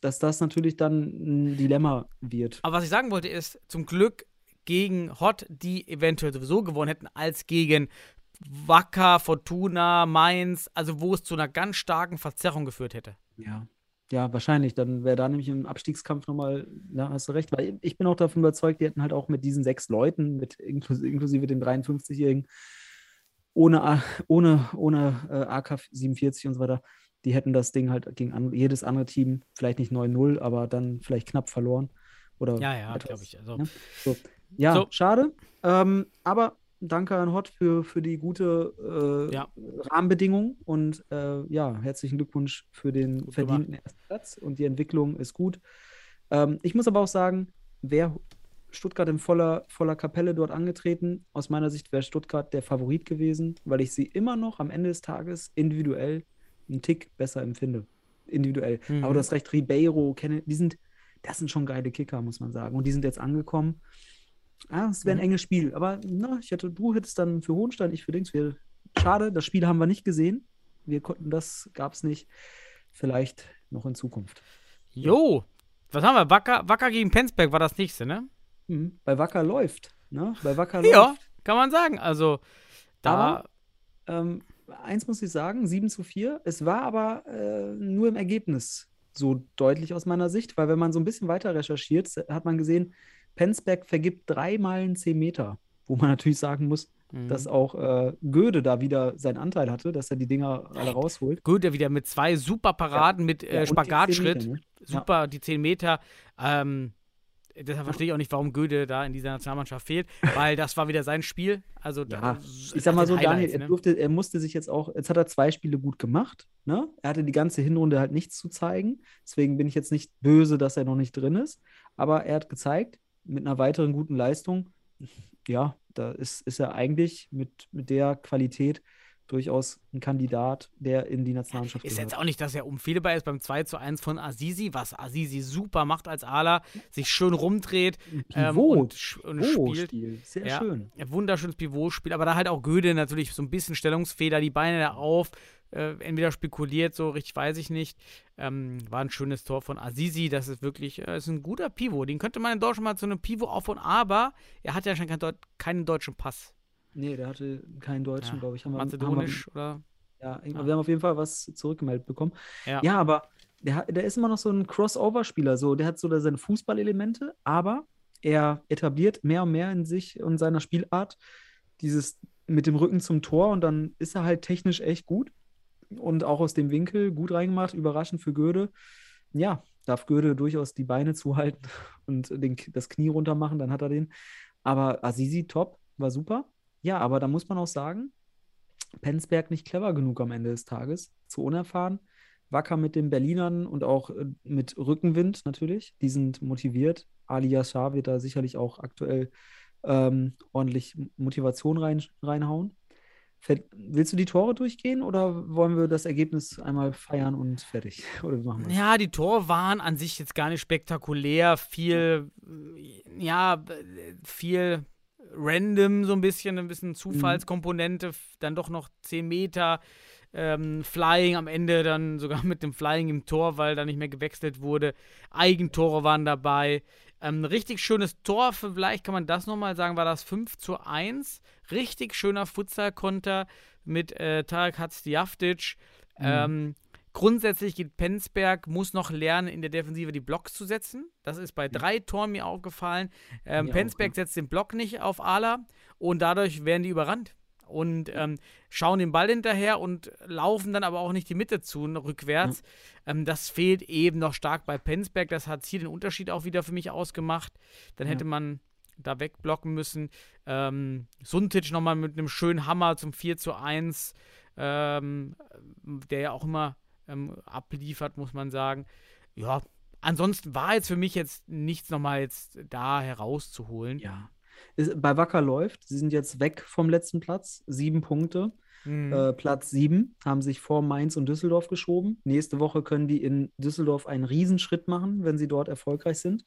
dass das natürlich dann ein Dilemma wird. Aber was ich sagen wollte ist, zum Glück gegen Hot, die eventuell sowieso gewonnen hätten, als gegen Wacker, Fortuna, Mainz, also wo es zu einer ganz starken Verzerrung geführt hätte. Ja. Ja, wahrscheinlich. Dann wäre da nämlich im Abstiegskampf nochmal, da hast du recht, weil ich bin auch davon überzeugt, die hätten halt auch mit diesen sechs Leuten, mit inklusive, inklusive den 53-Jährigen, ohne, ohne, ohne äh, AK-47 und so weiter, die hätten das Ding halt gegen an, jedes andere Team, vielleicht nicht 9-0, aber dann vielleicht knapp verloren. Oder Ja, ja, glaube ich. Also, ja. So. Ja, So. schade. Ähm, aber danke an Hot für, für die gute äh, Ja. Rahmenbedingung und äh, ja, herzlichen Glückwunsch für den Gut verdienten ersten Platz und die Entwicklung ist gut. Ähm, ich muss aber auch sagen, wer Stuttgart in voller, voller Kapelle dort angetreten, aus meiner Sicht wäre Stuttgart der Favorit gewesen, weil ich sie immer noch am Ende des Tages individuell einen Tick besser empfinde. Individuell. Mhm. Aber du hast recht, Ribeiro, Kenne, die sind, das sind schon geile Kicker, muss man sagen. Und die sind jetzt angekommen. Ah, es wäre ein enges Spiel. Aber na, ich hätte, du hättest dann für Hohenstein, ich für Dings. Wir, schade, das Spiel haben wir nicht gesehen. Wir konnten das, gab es nicht. Vielleicht noch in Zukunft. jo, was haben wir? Wacker, Wacker gegen Penzberg war das nächste, ne? Mhm. Bei Wacker läuft. Ne? Bei Wacker Ja, läuft. kann man sagen. Also, da. Aber- Ähm, eins muss ich sagen, 7 zu 4. Es war aber äh, nur im Ergebnis so deutlich aus meiner Sicht, weil wenn man so ein bisschen weiter recherchiert, hat man gesehen, Penzberg vergibt dreimal einen 10 Meter, wo man natürlich sagen muss, Mhm. dass auch äh, Göde da wieder seinen Anteil hatte, dass er die Dinger alle rausholt. Er wieder mit zwei super Paraden, mit Ja, äh, und die 10 Spagatschritt. Meter, ne? Super, die 10 Meter. Ähm, deshalb verstehe ich auch nicht, warum Göde da in dieser Nationalmannschaft fehlt, weil das war wieder sein Spiel. Also, da- Ja, ich sag mal so, Highlights, Daniel, er, ne? durfte, er musste sich jetzt auch, jetzt hat er zwei Spiele gut gemacht. Ne? Er hatte die ganze Hinrunde halt nichts zu zeigen. Deswegen bin ich jetzt nicht böse, dass er noch nicht drin ist. Aber er hat gezeigt, mit einer weiteren guten Leistung, ja, da ist, ist er eigentlich mit, mit der Qualität durchaus ein Kandidat, der in die Nationalmannschaft Ist gehört. jetzt auch nicht, dass er umfehlbar ist beim 2 zu 1 von Azizi, was Azizi super macht als Ala, sich schön rumdreht ähm, und, und spielt. Sehr Ja. schön. Ein wunderschönes Pivotspiel, aber da halt auch Göde natürlich so ein bisschen Stellungsfehler, die Beine da auf, äh, entweder spekuliert, so richtig weiß ich nicht. Ähm, war ein schönes Tor von Azizi, das ist wirklich, äh, ist ein guter Pivot. Den könnte man in Deutschland mal zu einem Pivot aufbauen, aber er hat ja schon kein Deut keinen deutschen Pass. Nee, der hatte keinen Deutschen, Ja, glaube ich. Haben wir, Mazedonisch oder? Ja, Ja. wir haben auf jeden Fall was zurückgemeldet bekommen. Ja. Ja, aber der, der ist immer noch so ein Crossover-Spieler. So, der hat so seine Fußballelemente, aber er etabliert mehr und mehr in sich und seiner Spielart dieses mit dem Rücken zum Tor und dann ist er halt technisch echt gut und auch aus dem Winkel gut reingemacht, überraschend für Göde. Ja, darf Göde durchaus die Beine zuhalten und den, das Knie runter machen, dann hat er den. Aber Azizi top, war super. Ja, aber da muss man auch sagen, Penzberg nicht clever genug am Ende des Tages, zu unerfahren. Wacker mit den Berlinern und auch äh, mit Rückenwind natürlich. Die sind motiviert. Ali Yashar wird da sicherlich auch aktuell ähm, ordentlich Motivation rein, reinhauen. Willst du die Tore durchgehen oder wollen wir das Ergebnis einmal feiern und fertig? Oder wie machen wir das? Ja, die Tore waren an sich jetzt gar nicht spektakulär. Viel, äh, ja, viel random, so ein bisschen, ein bisschen Zufallskomponente. f- Dann doch noch 10 Meter. Ähm, Flying am Ende dann sogar mit dem Flying im Tor, weil da nicht mehr gewechselt wurde. Eigentore waren dabei. Ähm, richtig schönes Tor, vielleicht kann man das nochmal sagen, war das 5 zu 1. Richtig schöner Futsal-Konter mit äh, Tarek Hatzdiaftic. Ähm, grundsätzlich geht Penzberg, muss noch lernen, in der Defensive die Blocks zu setzen. Das ist bei drei Toren mir aufgefallen. Ähm, Mir auch, Penzberg setzt den Block nicht auf Ala und dadurch werden die überrannt. Und ähm, schauen den Ball hinterher und laufen dann aber auch nicht die Mitte zu, rückwärts. Ähm, das fehlt eben noch stark bei Penzberg. Das hat hier den Unterschied auch wieder für mich ausgemacht. Dann Ja. hätte man da wegblocken müssen. Ähm, Suntic nochmal mit einem schönen Hammer zum 4 zu 1, ähm, der ja auch immer ähm, abliefert, muss man sagen. Ja, ansonsten war jetzt für mich jetzt nichts nochmal jetzt da herauszuholen. Ja. Ist, bei Wacker läuft. Sie sind jetzt weg vom letzten Platz. Sieben Punkte. Mhm. Äh, Platz sieben haben sich vor Mainz und Düsseldorf geschoben. Nächste Woche können die in Düsseldorf einen Riesenschritt machen, wenn sie dort erfolgreich sind.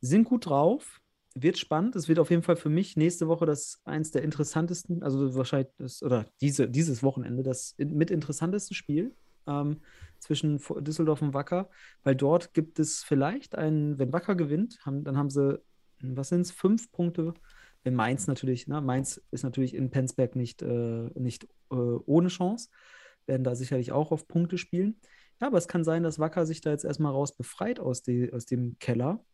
Sind gut drauf. Wird spannend. Es wird auf jeden Fall für mich nächste Woche das eins der interessantesten, also wahrscheinlich das, oder diese, dieses Wochenende das mit interessanteste Spiel ähm, zwischen Düsseldorf und Wacker, weil dort gibt es vielleicht einen, wenn Wacker gewinnt, haben, dann haben sie, was sind es, fünf Punkte in Mainz natürlich, ne? Mainz ist natürlich in Penzberg nicht, äh, nicht äh, ohne Chance, werden da sicherlich auch auf Punkte spielen. Ja, aber es kann sein, dass Wacker sich da jetzt erstmal raus befreit aus, die, aus dem Keller.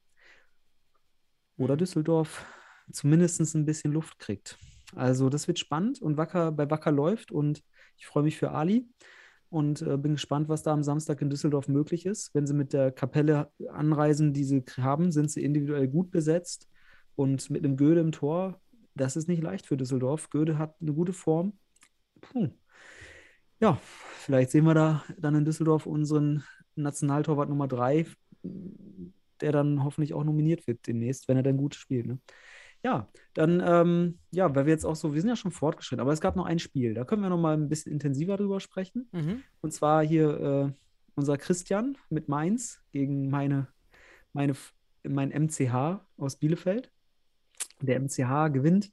Oder Düsseldorf zumindest ein bisschen Luft kriegt. Also das wird spannend und Wacker bei Wacker läuft und ich freue mich für Ali und äh, bin gespannt, was da am Samstag in Düsseldorf möglich ist. Wenn sie mit der Kapelle anreisen, die sie haben, sind sie individuell gut besetzt und mit einem Göde im Tor, das ist nicht leicht für Düsseldorf. Göde hat eine gute Form. Puh. Ja, vielleicht sehen wir da dann in Düsseldorf unseren Nationaltorwart Nummer 3, der dann hoffentlich auch nominiert wird demnächst, wenn er dann gut spielt. Ne? Ja, dann, ähm, ja, weil wir jetzt auch so, wir sind ja schon fortgeschritten, aber es gab noch ein Spiel, da können wir noch mal ein bisschen intensiver drüber sprechen. Mhm. Und zwar hier äh, unser Christian mit Mainz gegen meine, meine, mein MCH aus Bielefeld. Der MCH gewinnt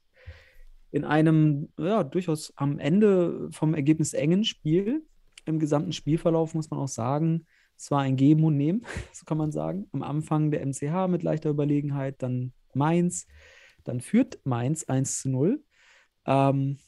in einem, ja, durchaus am Ende vom Ergebnis engen Spiel. Im gesamten Spielverlauf muss man auch sagen, es war ein Geben und Nehmen, so kann man sagen. Am Anfang der MCH mit leichter Überlegenheit, dann Mainz, dann führt Mainz 1 zu 0 ähm,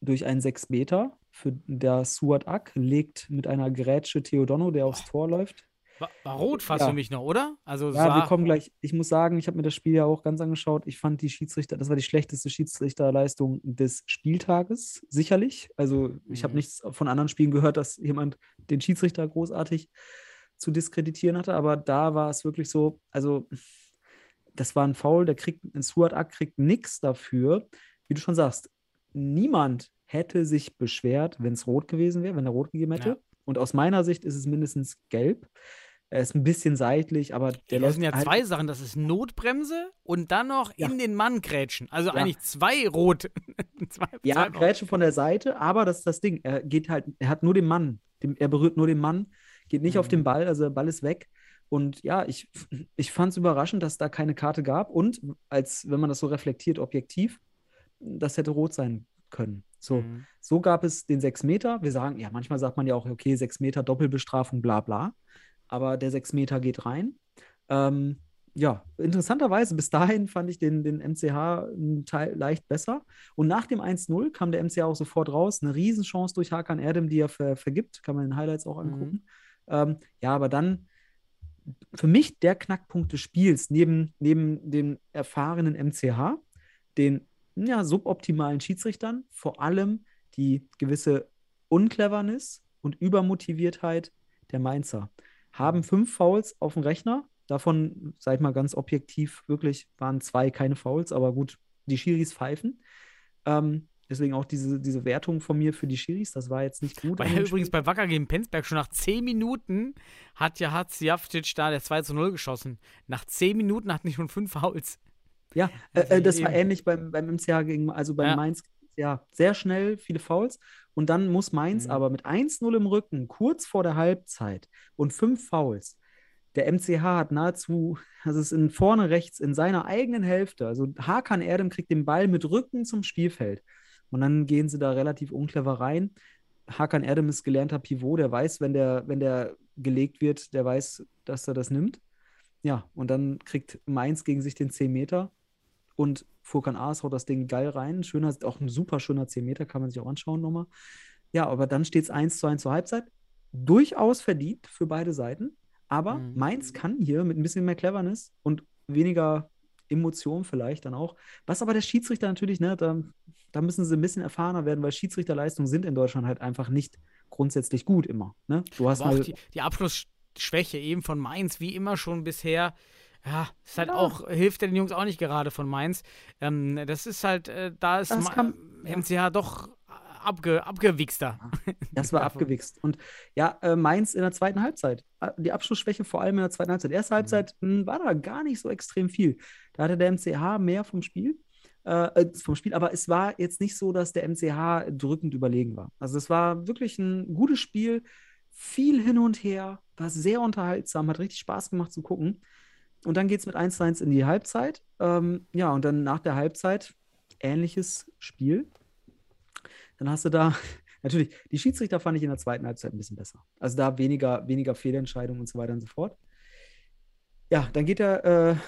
durch einen 6 Meter. Für der Suat Ak legt mit einer Grätsche Theodono, der aufs Tor läuft. War, war rot fast Ja. für mich noch, oder? Also Ja, wir kommen gleich. Ich muss sagen, ich habe mir das Spiel ja auch ganz angeschaut. Ich fand die Schiedsrichter, das war die schlechteste Schiedsrichterleistung des Spieltages, sicherlich. Also ich habe Mhm. nichts von anderen Spielen gehört, dass jemand den Schiedsrichter großartig zu diskreditieren hatte, aber da war es wirklich so, also das war ein Foul, der kriegt, ein Suat Ak kriegt nichts dafür. Wie du schon sagst, niemand hätte sich beschwert, wenn es rot gewesen wäre, wenn er rot gegeben hätte. Ja. Und aus meiner Sicht ist es mindestens gelb. Er ist ein bisschen seitlich, aber der das sind ja halt- zwei Sachen. Das ist Notbremse und dann noch Ja. in den Mann grätschen. Also Ja. eigentlich zwei rot. zwei, Ja, zwei Grätsche von der Seite, aber das ist das Ding. Er geht halt, er hat nur den Mann. Dem, er berührt nur den Mann, geht nicht auf Mhm. den Ball, also der Ball ist weg. Und ja, ich, ich fand es überraschend, dass da keine Karte gab und als, wenn man das so reflektiert, objektiv, das hätte rot sein können. So, Mhm. so gab es den 6 Meter. Wir sagen, ja, manchmal sagt man ja auch, okay, 6 Meter Doppelbestrafung, bla bla. Aber der 6 Meter geht rein. Ähm, ja, interessanterweise, bis dahin fand ich den, den MCH Teil leicht besser. Und nach dem 1-0 kam der MCH auch sofort raus. Eine Riesenchance durch Hakan Erdem, die er ver vergibt. Kann man in den Highlights auch angucken. Ähm, ja, aber dann für mich der Knackpunkt des Spiels, neben, neben dem erfahrenen MCH, den ja, suboptimalen Schiedsrichtern, vor allem die gewisse Uncleverness und Übermotiviertheit der Mainzer. Haben fünf Fouls auf dem Rechner, davon, sag ich mal ganz objektiv, wirklich waren zwei keine Fouls, aber gut, die Schiris pfeifen. Ähm, deswegen auch diese, diese Wertung von mir für die Schiris, das war jetzt nicht gut. Weil übrigens Spiel. bei Wacker gegen Penzberg schon nach 10 Minuten hat ja Hatzjavcic da der 2 zu 0 geschossen. Nach 10 Minuten hatten die schon fünf Fouls. Ja, äh, Also äh, das war ähnlich beim, beim MCH gegen, also beim Ja. Mainz, ja, sehr schnell, viele Fouls. Und dann muss Mainz Mhm. aber mit 1-0 im Rücken, kurz vor der Halbzeit und fünf Fouls. Der MCH hat nahezu, das ist in vorne rechts in seiner eigenen Hälfte. Also Hakan Erdem kriegt den Ball mit Rücken zum Spielfeld. Und dann gehen sie da relativ unclever rein. Hakan Erdem ist gelernter Pivot, der weiß, wenn der, wenn der gelegt wird, der weiß, dass er das nimmt. Ja, und dann kriegt Mainz gegen sich den 10 Meter und Furkan Aas haut das Ding geil rein. Schöner, auch ein super schöner 10 Meter, kann man sich auch anschauen nochmal. Ja, aber dann steht es 1 zu 1 zur Halbzeit. Durchaus verdient für beide Seiten. Aber Mhm. Mainz kann hier mit ein bisschen mehr Cleverness und weniger Emotion vielleicht dann auch. Was aber der Schiedsrichter natürlich, ne, da, da müssen sie ein bisschen erfahrener werden, weil Schiedsrichterleistungen sind in Deutschland halt einfach nicht grundsätzlich gut immer. Ne? Du hast Aber auch mal, die, die Abschlussschwäche eben von Mainz, wie immer schon bisher. Ja, ist halt Ja. auch, hilft den Jungs auch nicht gerade von Mainz. Ähm, das ist halt, äh, da ist Das kann- ja. MCH doch abge, abgewichster. Das war abgewichst. Und ja, äh, Mainz in der zweiten Halbzeit. Äh, Die Abschlussschwäche vor allem in der zweiten Halbzeit. Erste Halbzeit mh, war da gar nicht so extrem viel. Da hatte der MCH mehr vom Spiel. Äh, äh, vom Spiel, aber es war jetzt nicht so, dass der MCH drückend überlegen war. Also es war wirklich ein gutes Spiel, viel hin und her, war sehr unterhaltsam, hat richtig Spaß gemacht zu gucken. Und dann geht es mit 1 zu 1 in die Halbzeit. Ähm, ja, und dann nach der Halbzeit ähnliches Spiel. Dann hast du da, natürlich, die Schiedsrichter fand ich in der zweiten Halbzeit ein bisschen besser. Also da weniger, weniger Fehlentscheidungen und so weiter und so fort. Ja, dann geht der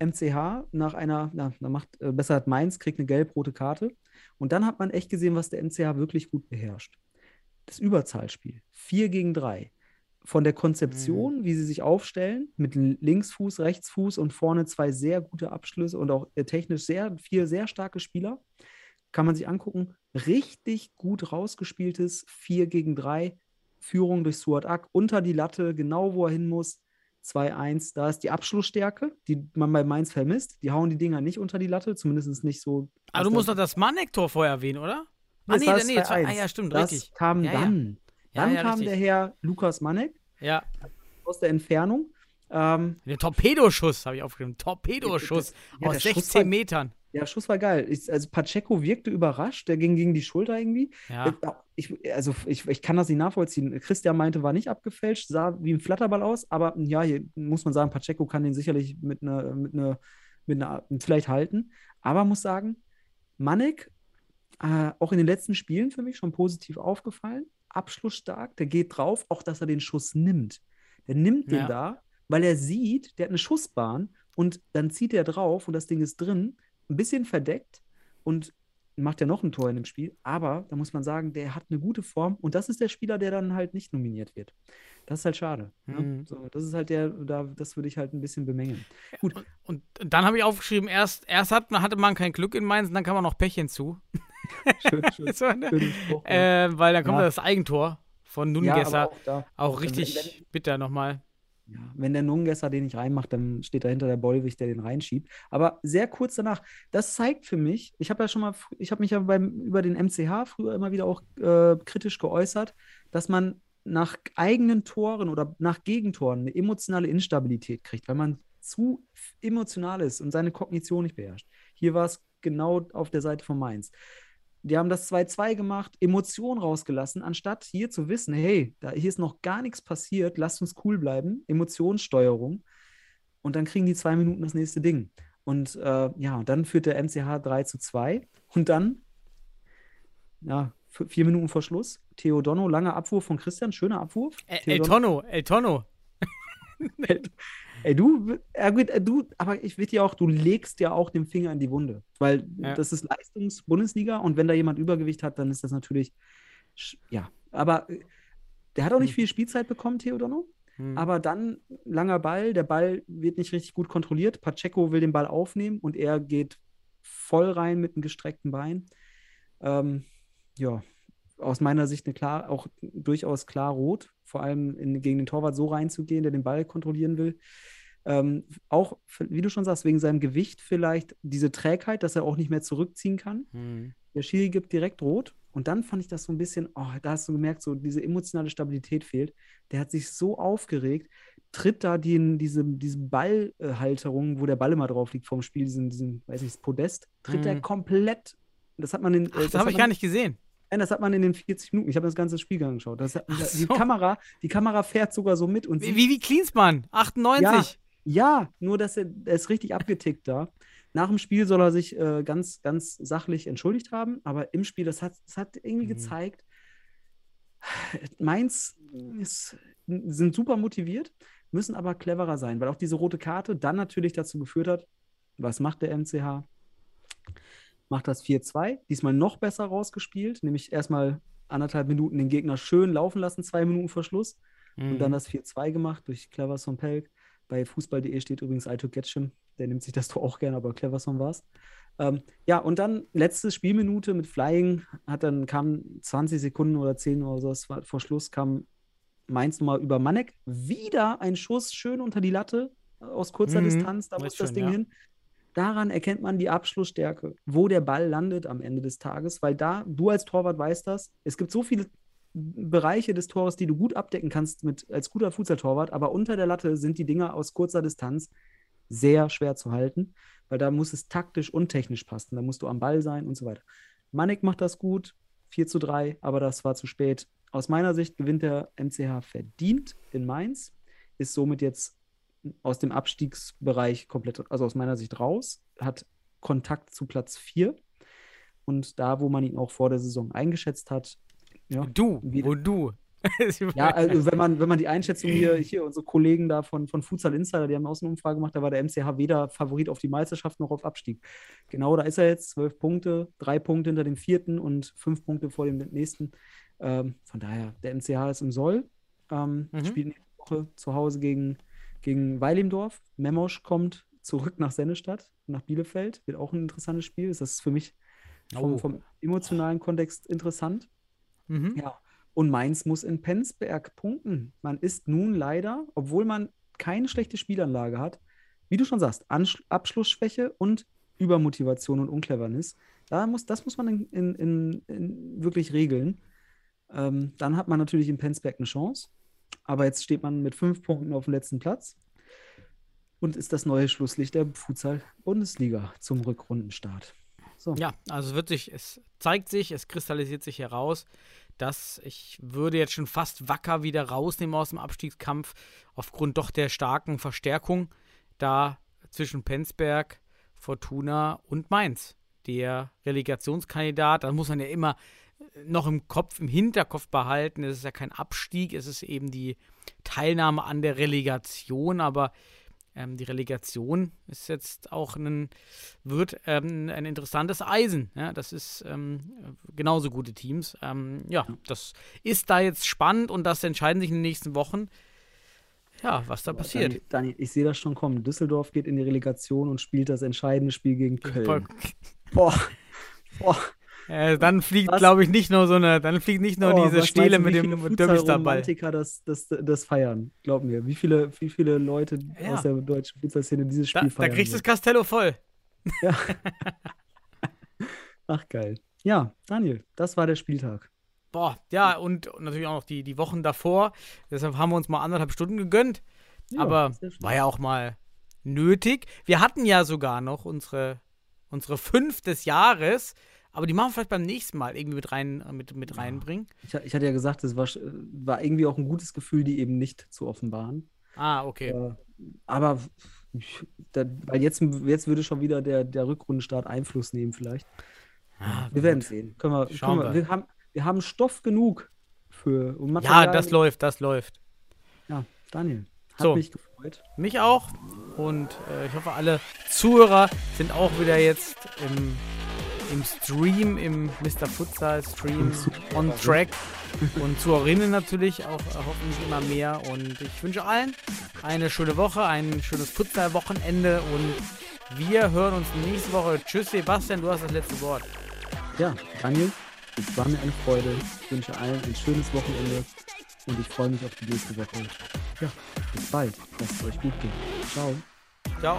äh, MCH nach einer, na, na macht, äh, besser hat Mainz, kriegt eine gelb-rote Karte. Und dann hat man echt gesehen, was der MCH wirklich gut beherrscht. Das Überzahlspiel. 4 gegen 3. von der Mhm. Konzeption, wie sie sich aufstellen, mit Linksfuß, Rechtsfuß und vorne zwei sehr gute Abschlüsse und auch äh, technisch sehr vier sehr starke Spieler, kann man sich angucken. Richtig gut rausgespieltes 4 gegen 3, Führung durch Suat Ak, unter die Latte, genau wo er hin muss. 2-1, da ist die Abschlussstärke, die man bei Mainz vermisst. Die hauen die Dinger nicht unter die Latte, zumindest nicht so. Aber du musst doch das Manek-Tor vorher erwähnen, oder? Ah, nee, nee, 2-1. ah, ja, stimmt, das richtig. kam Ja, dann. Ja, Dann ja, kam richtig. der Herr Lukas Manek Ja, aus der Entfernung. Ähm, der Torpedoschuss habe ich aufgeschrieben. Torpedoschuss aus der Schuss 16 war- Metern. Der Schuss war geil. Ich, also Pacheco wirkte überrascht, der ging gegen die Schulter irgendwie. Ja. Äh, Ich, also ich, ich kann das nicht nachvollziehen. Christian meinte, war nicht abgefälscht, sah wie ein Flatterball aus, aber ja, hier muss man sagen, Pacheco kann den sicherlich mit einer, mit einer, mit einer, vielleicht halten. Aber muss sagen, Manek, äh, auch in den letzten Spielen für mich schon positiv aufgefallen. Abschlussstark, der geht drauf, auch dass er den Schuss nimmt. Der nimmt den Ja. da, weil er sieht, der hat eine Schussbahn und dann zieht er drauf und das Ding ist drin, ein bisschen verdeckt und macht ja noch ein Tor in dem Spiel. Aber da muss man sagen, der hat eine gute Form und das ist der Spieler, der dann halt nicht nominiert wird. Das ist halt schade. Ne? Mhm. So, das ist halt der, da, das würde ich halt ein bisschen bemängeln. Gut, Und dann habe ich aufgeschrieben, erst, erst hat, hatte man kein Glück in Mainz und dann kam man noch Pech hinzu. schön, schön, So, ne? Spruch. ja. äh, weil dann kommt Ja. das Eigentor von Ja, Nungesser. aber auch da. auch wenn- richtig wenn- bitter nochmal. Ja, wenn der Nungesser den nicht reinmacht, dann steht dahinter der Bollwig, der den reinschiebt. Aber sehr kurz danach, das zeigt für mich, ich habe ja schon mal, ich habe mich ja beim, über den MCH früher immer wieder auch äh, kritisch geäußert, dass man nach eigenen Toren oder nach Gegentoren eine emotionale Instabilität kriegt, weil man zu emotional ist und seine Kognition nicht beherrscht. Hier war es genau auf der Seite von Mainz. Die haben das 2-2 gemacht, Emotion rausgelassen, anstatt hier zu wissen, hey, da, hier ist noch gar nichts passiert, lasst uns cool bleiben, Emotionssteuerung. Und dann kriegen die zwei Minuten das nächste Ding. Und äh, ja, und dann führt der MCH 3 zu 2. Und dann, ja, vier Minuten vor Schluss, Theo Donno, langer Abwurf von Christian, schöner Abwurf. El, El Tono, El Tono. Ey, du, ja gut, äh, du, aber ich will ja auch, du legst ja auch den Finger in die Wunde, weil Ja. das ist Leistungs-Bundesliga und wenn da jemand Übergewicht hat, dann ist das natürlich, ja, aber äh, der hat auch nicht viel Spielzeit bekommen, Theodorno, Hm. aber dann langer Ball, der Ball wird nicht richtig gut kontrolliert, Pacheco will den Ball aufnehmen und er geht voll rein mit einem gestreckten Bein. Ähm, ja, aus meiner Sicht eine klar, auch durchaus klar rot, vor allem in, gegen den Torwart so reinzugehen, der den Ball kontrollieren will. Ähm, auch, wie du schon sagst, wegen seinem Gewicht vielleicht diese Trägheit, dass er auch nicht mehr zurückziehen kann. Hm. Der Schiri gibt direkt rot. Und dann fand ich das so ein bisschen, oh, da hast du gemerkt, so diese emotionale Stabilität fehlt. Der hat sich so aufgeregt, tritt da die, diese, diese Ballhalterung, wo der Ball immer drauf liegt vom Spiel, diesen, diesen weiß nicht, das Podest, tritt er Mhm. komplett. Das hat man in, äh, Ach, das hat habe ich man- gar nicht gesehen. Nein, das hat man in den 40 Minuten. Ich habe das ganze Spiel angeschaut. Das hat, Ach die, so. Kamera, die Kamera fährt sogar so mit und Wie, wie, wie Klinsmann, 98. ja, nur dass er, er ist richtig abgetickt da. Nach dem Spiel soll er sich äh, ganz, ganz sachlich entschuldigt haben, aber im Spiel, das hat, das hat irgendwie Mhm. gezeigt, Mainz ist, sind super motiviert, müssen aber cleverer sein, weil auch diese rote Karte dann natürlich dazu geführt hat, was macht der MCH? Macht das 4-2, diesmal noch besser rausgespielt, nämlich erstmal anderthalb Minuten den Gegner schön laufen lassen, zwei Minuten vor Schluss. Mhm. Und dann das 4-2 gemacht durch Cleverson Pelk. Bei fußball.de steht übrigens Aito Getschim. Der nimmt sich das Tor auch gerne, aber Cleverson war es. Ähm, ja, und dann letzte Spielminute mit Flying hat dann kam 20 Sekunden oder 10 oder so das war vor Schluss kam Mainz nochmal über Manek. Wieder ein Schuss schön unter die Latte aus kurzer Mhm, Distanz. Da muss das schon, Ding ja. hin. Daran erkennt man die Abschlussstärke, wo der Ball landet am Ende des Tages, weil da, du als Torwart weißt das, es gibt so viele Bereiche des Tores, die du gut abdecken kannst mit, als guter Fußballtorwart, aber unter der Latte sind die Dinger aus kurzer Distanz sehr schwer zu halten, weil da muss es taktisch und technisch passen. Da musst du am Ball sein und so weiter. Manek macht das gut, 4 zu 3, aber das war zu spät. Aus meiner Sicht gewinnt der MCH verdient in Mainz, ist somit jetzt aus dem Abstiegsbereich komplett, also aus meiner Sicht raus, hat Kontakt zu Platz 4 und da, wo man ihn auch vor der Saison eingeschätzt hat, ja, Du, wo du. ja, also wenn man, wenn man die Einschätzung hier, hier unsere Kollegen da von, von Futsal Insider, die haben auch eine Umfrage gemacht, da war der MCH weder Favorit auf die Meisterschaft noch auf Abstieg. Genau, da ist er jetzt, zwölf Punkte, drei Punkte hinter dem vierten und fünf Punkte vor dem nächsten. Ähm, von daher, der MCH ist im Soll. Ähm, Mhm. Spielt nächste Woche zu Hause gegen, gegen Weilimdorf. Memosch kommt zurück nach Sennestadt, nach Bielefeld. Wird auch ein interessantes Spiel. Das ist für mich vom, Oh. vom emotionalen Kontext interessant. Mhm. Ja. Und Mainz muss in Penzberg punkten. Man ist nun leider, obwohl man keine schlechte Spielanlage hat, wie du schon sagst, Ansch Abschlussschwäche und Übermotivation und Uncleverness. Da muss, das muss man in, in, in, in wirklich regeln. Ähm, dann hat man natürlich in Penzberg eine Chance. Aber jetzt steht man mit fünf Punkten auf dem letzten Platz und ist das neue Schlusslicht der Futsal-Bundesliga zum Rückrundenstart. So. Ja, also es wird sich, es zeigt sich, es kristallisiert sich heraus, dass ich würde jetzt schon fast Wacker wieder rausnehmen aus dem Abstiegskampf, aufgrund doch der starken Verstärkung da zwischen Penzberg, Fortuna und Mainz. Der Relegationskandidat, da muss man ja immer noch im Kopf, im Hinterkopf behalten, es ist ja kein Abstieg, es ist eben die Teilnahme an der Relegation, aber ähm, die Relegation ist jetzt auch ein, wird ähm, ein interessantes Eisen. Ja? Das ist ähm, genauso gute Teams. Ähm, ja, das ist da jetzt spannend und das entscheiden sich in den nächsten Wochen. Ja, was da passiert. Dani, Dani, ich sehe das schon kommen. Düsseldorf geht in die Relegation und spielt das entscheidende Spiel gegen Köln. Boah. Boah. Äh, dann fliegt, glaube ich, nicht nur so eine, dann fliegt nicht nur Oh, diese Stele mit dem viele Derby-Ball. Futsal-Romantiker das, das, das feiern. Glaub mir. Wie viele, wie viele Leute Ja. aus der deutschen Futsal-Szene dieses Da, Spiel da feiern? kriegst du das. Castello voll. Ja. Ach, geil. Ja, Daniel, das war der Spieltag. Boah, ja, und, natürlich auch noch die, die Wochen davor. Deshalb haben wir uns mal anderthalb Stunden gegönnt. Ja, Aber war ja auch mal nötig. Wir hatten ja sogar noch unsere, unsere fünf des Jahres, aber die machen wir vielleicht beim nächsten Mal irgendwie mit, rein, mit, mit reinbringen. Ich, ich hatte ja gesagt, es war, sch- war irgendwie auch ein gutes Gefühl, die eben nicht zu offenbaren. Ah, okay. Äh, aber da, weil jetzt, jetzt würde schon wieder der, der Rückrundenstart Einfluss nehmen, vielleicht. Ah, Wir werden sehen. Können wir, Schauen können wir, wir. haben, wir haben Stoff genug für und Ja, das läuft, das läuft. Ja, Daniel, hat So. mich gefreut. Mich auch. Und äh, ich hoffe, alle Zuhörer sind auch wieder jetzt im, im Stream, im Mr. Futsal Stream on track. Und Zuhörerinnen natürlich auch äh, hoffentlich immer mehr. Und ich wünsche allen eine schöne Woche, ein schönes Futsal-Wochenende. Und wir hören uns nächste Woche. Tschüss, Sebastian, du hast das letzte Wort. Ja, Daniel, es war mir eine Freude. Ich wünsche allen ein schönes Wochenende und ich freue mich auf die nächste Woche. Ja, bis bald. Lasst es euch gut gehen. Ciao. Ciao.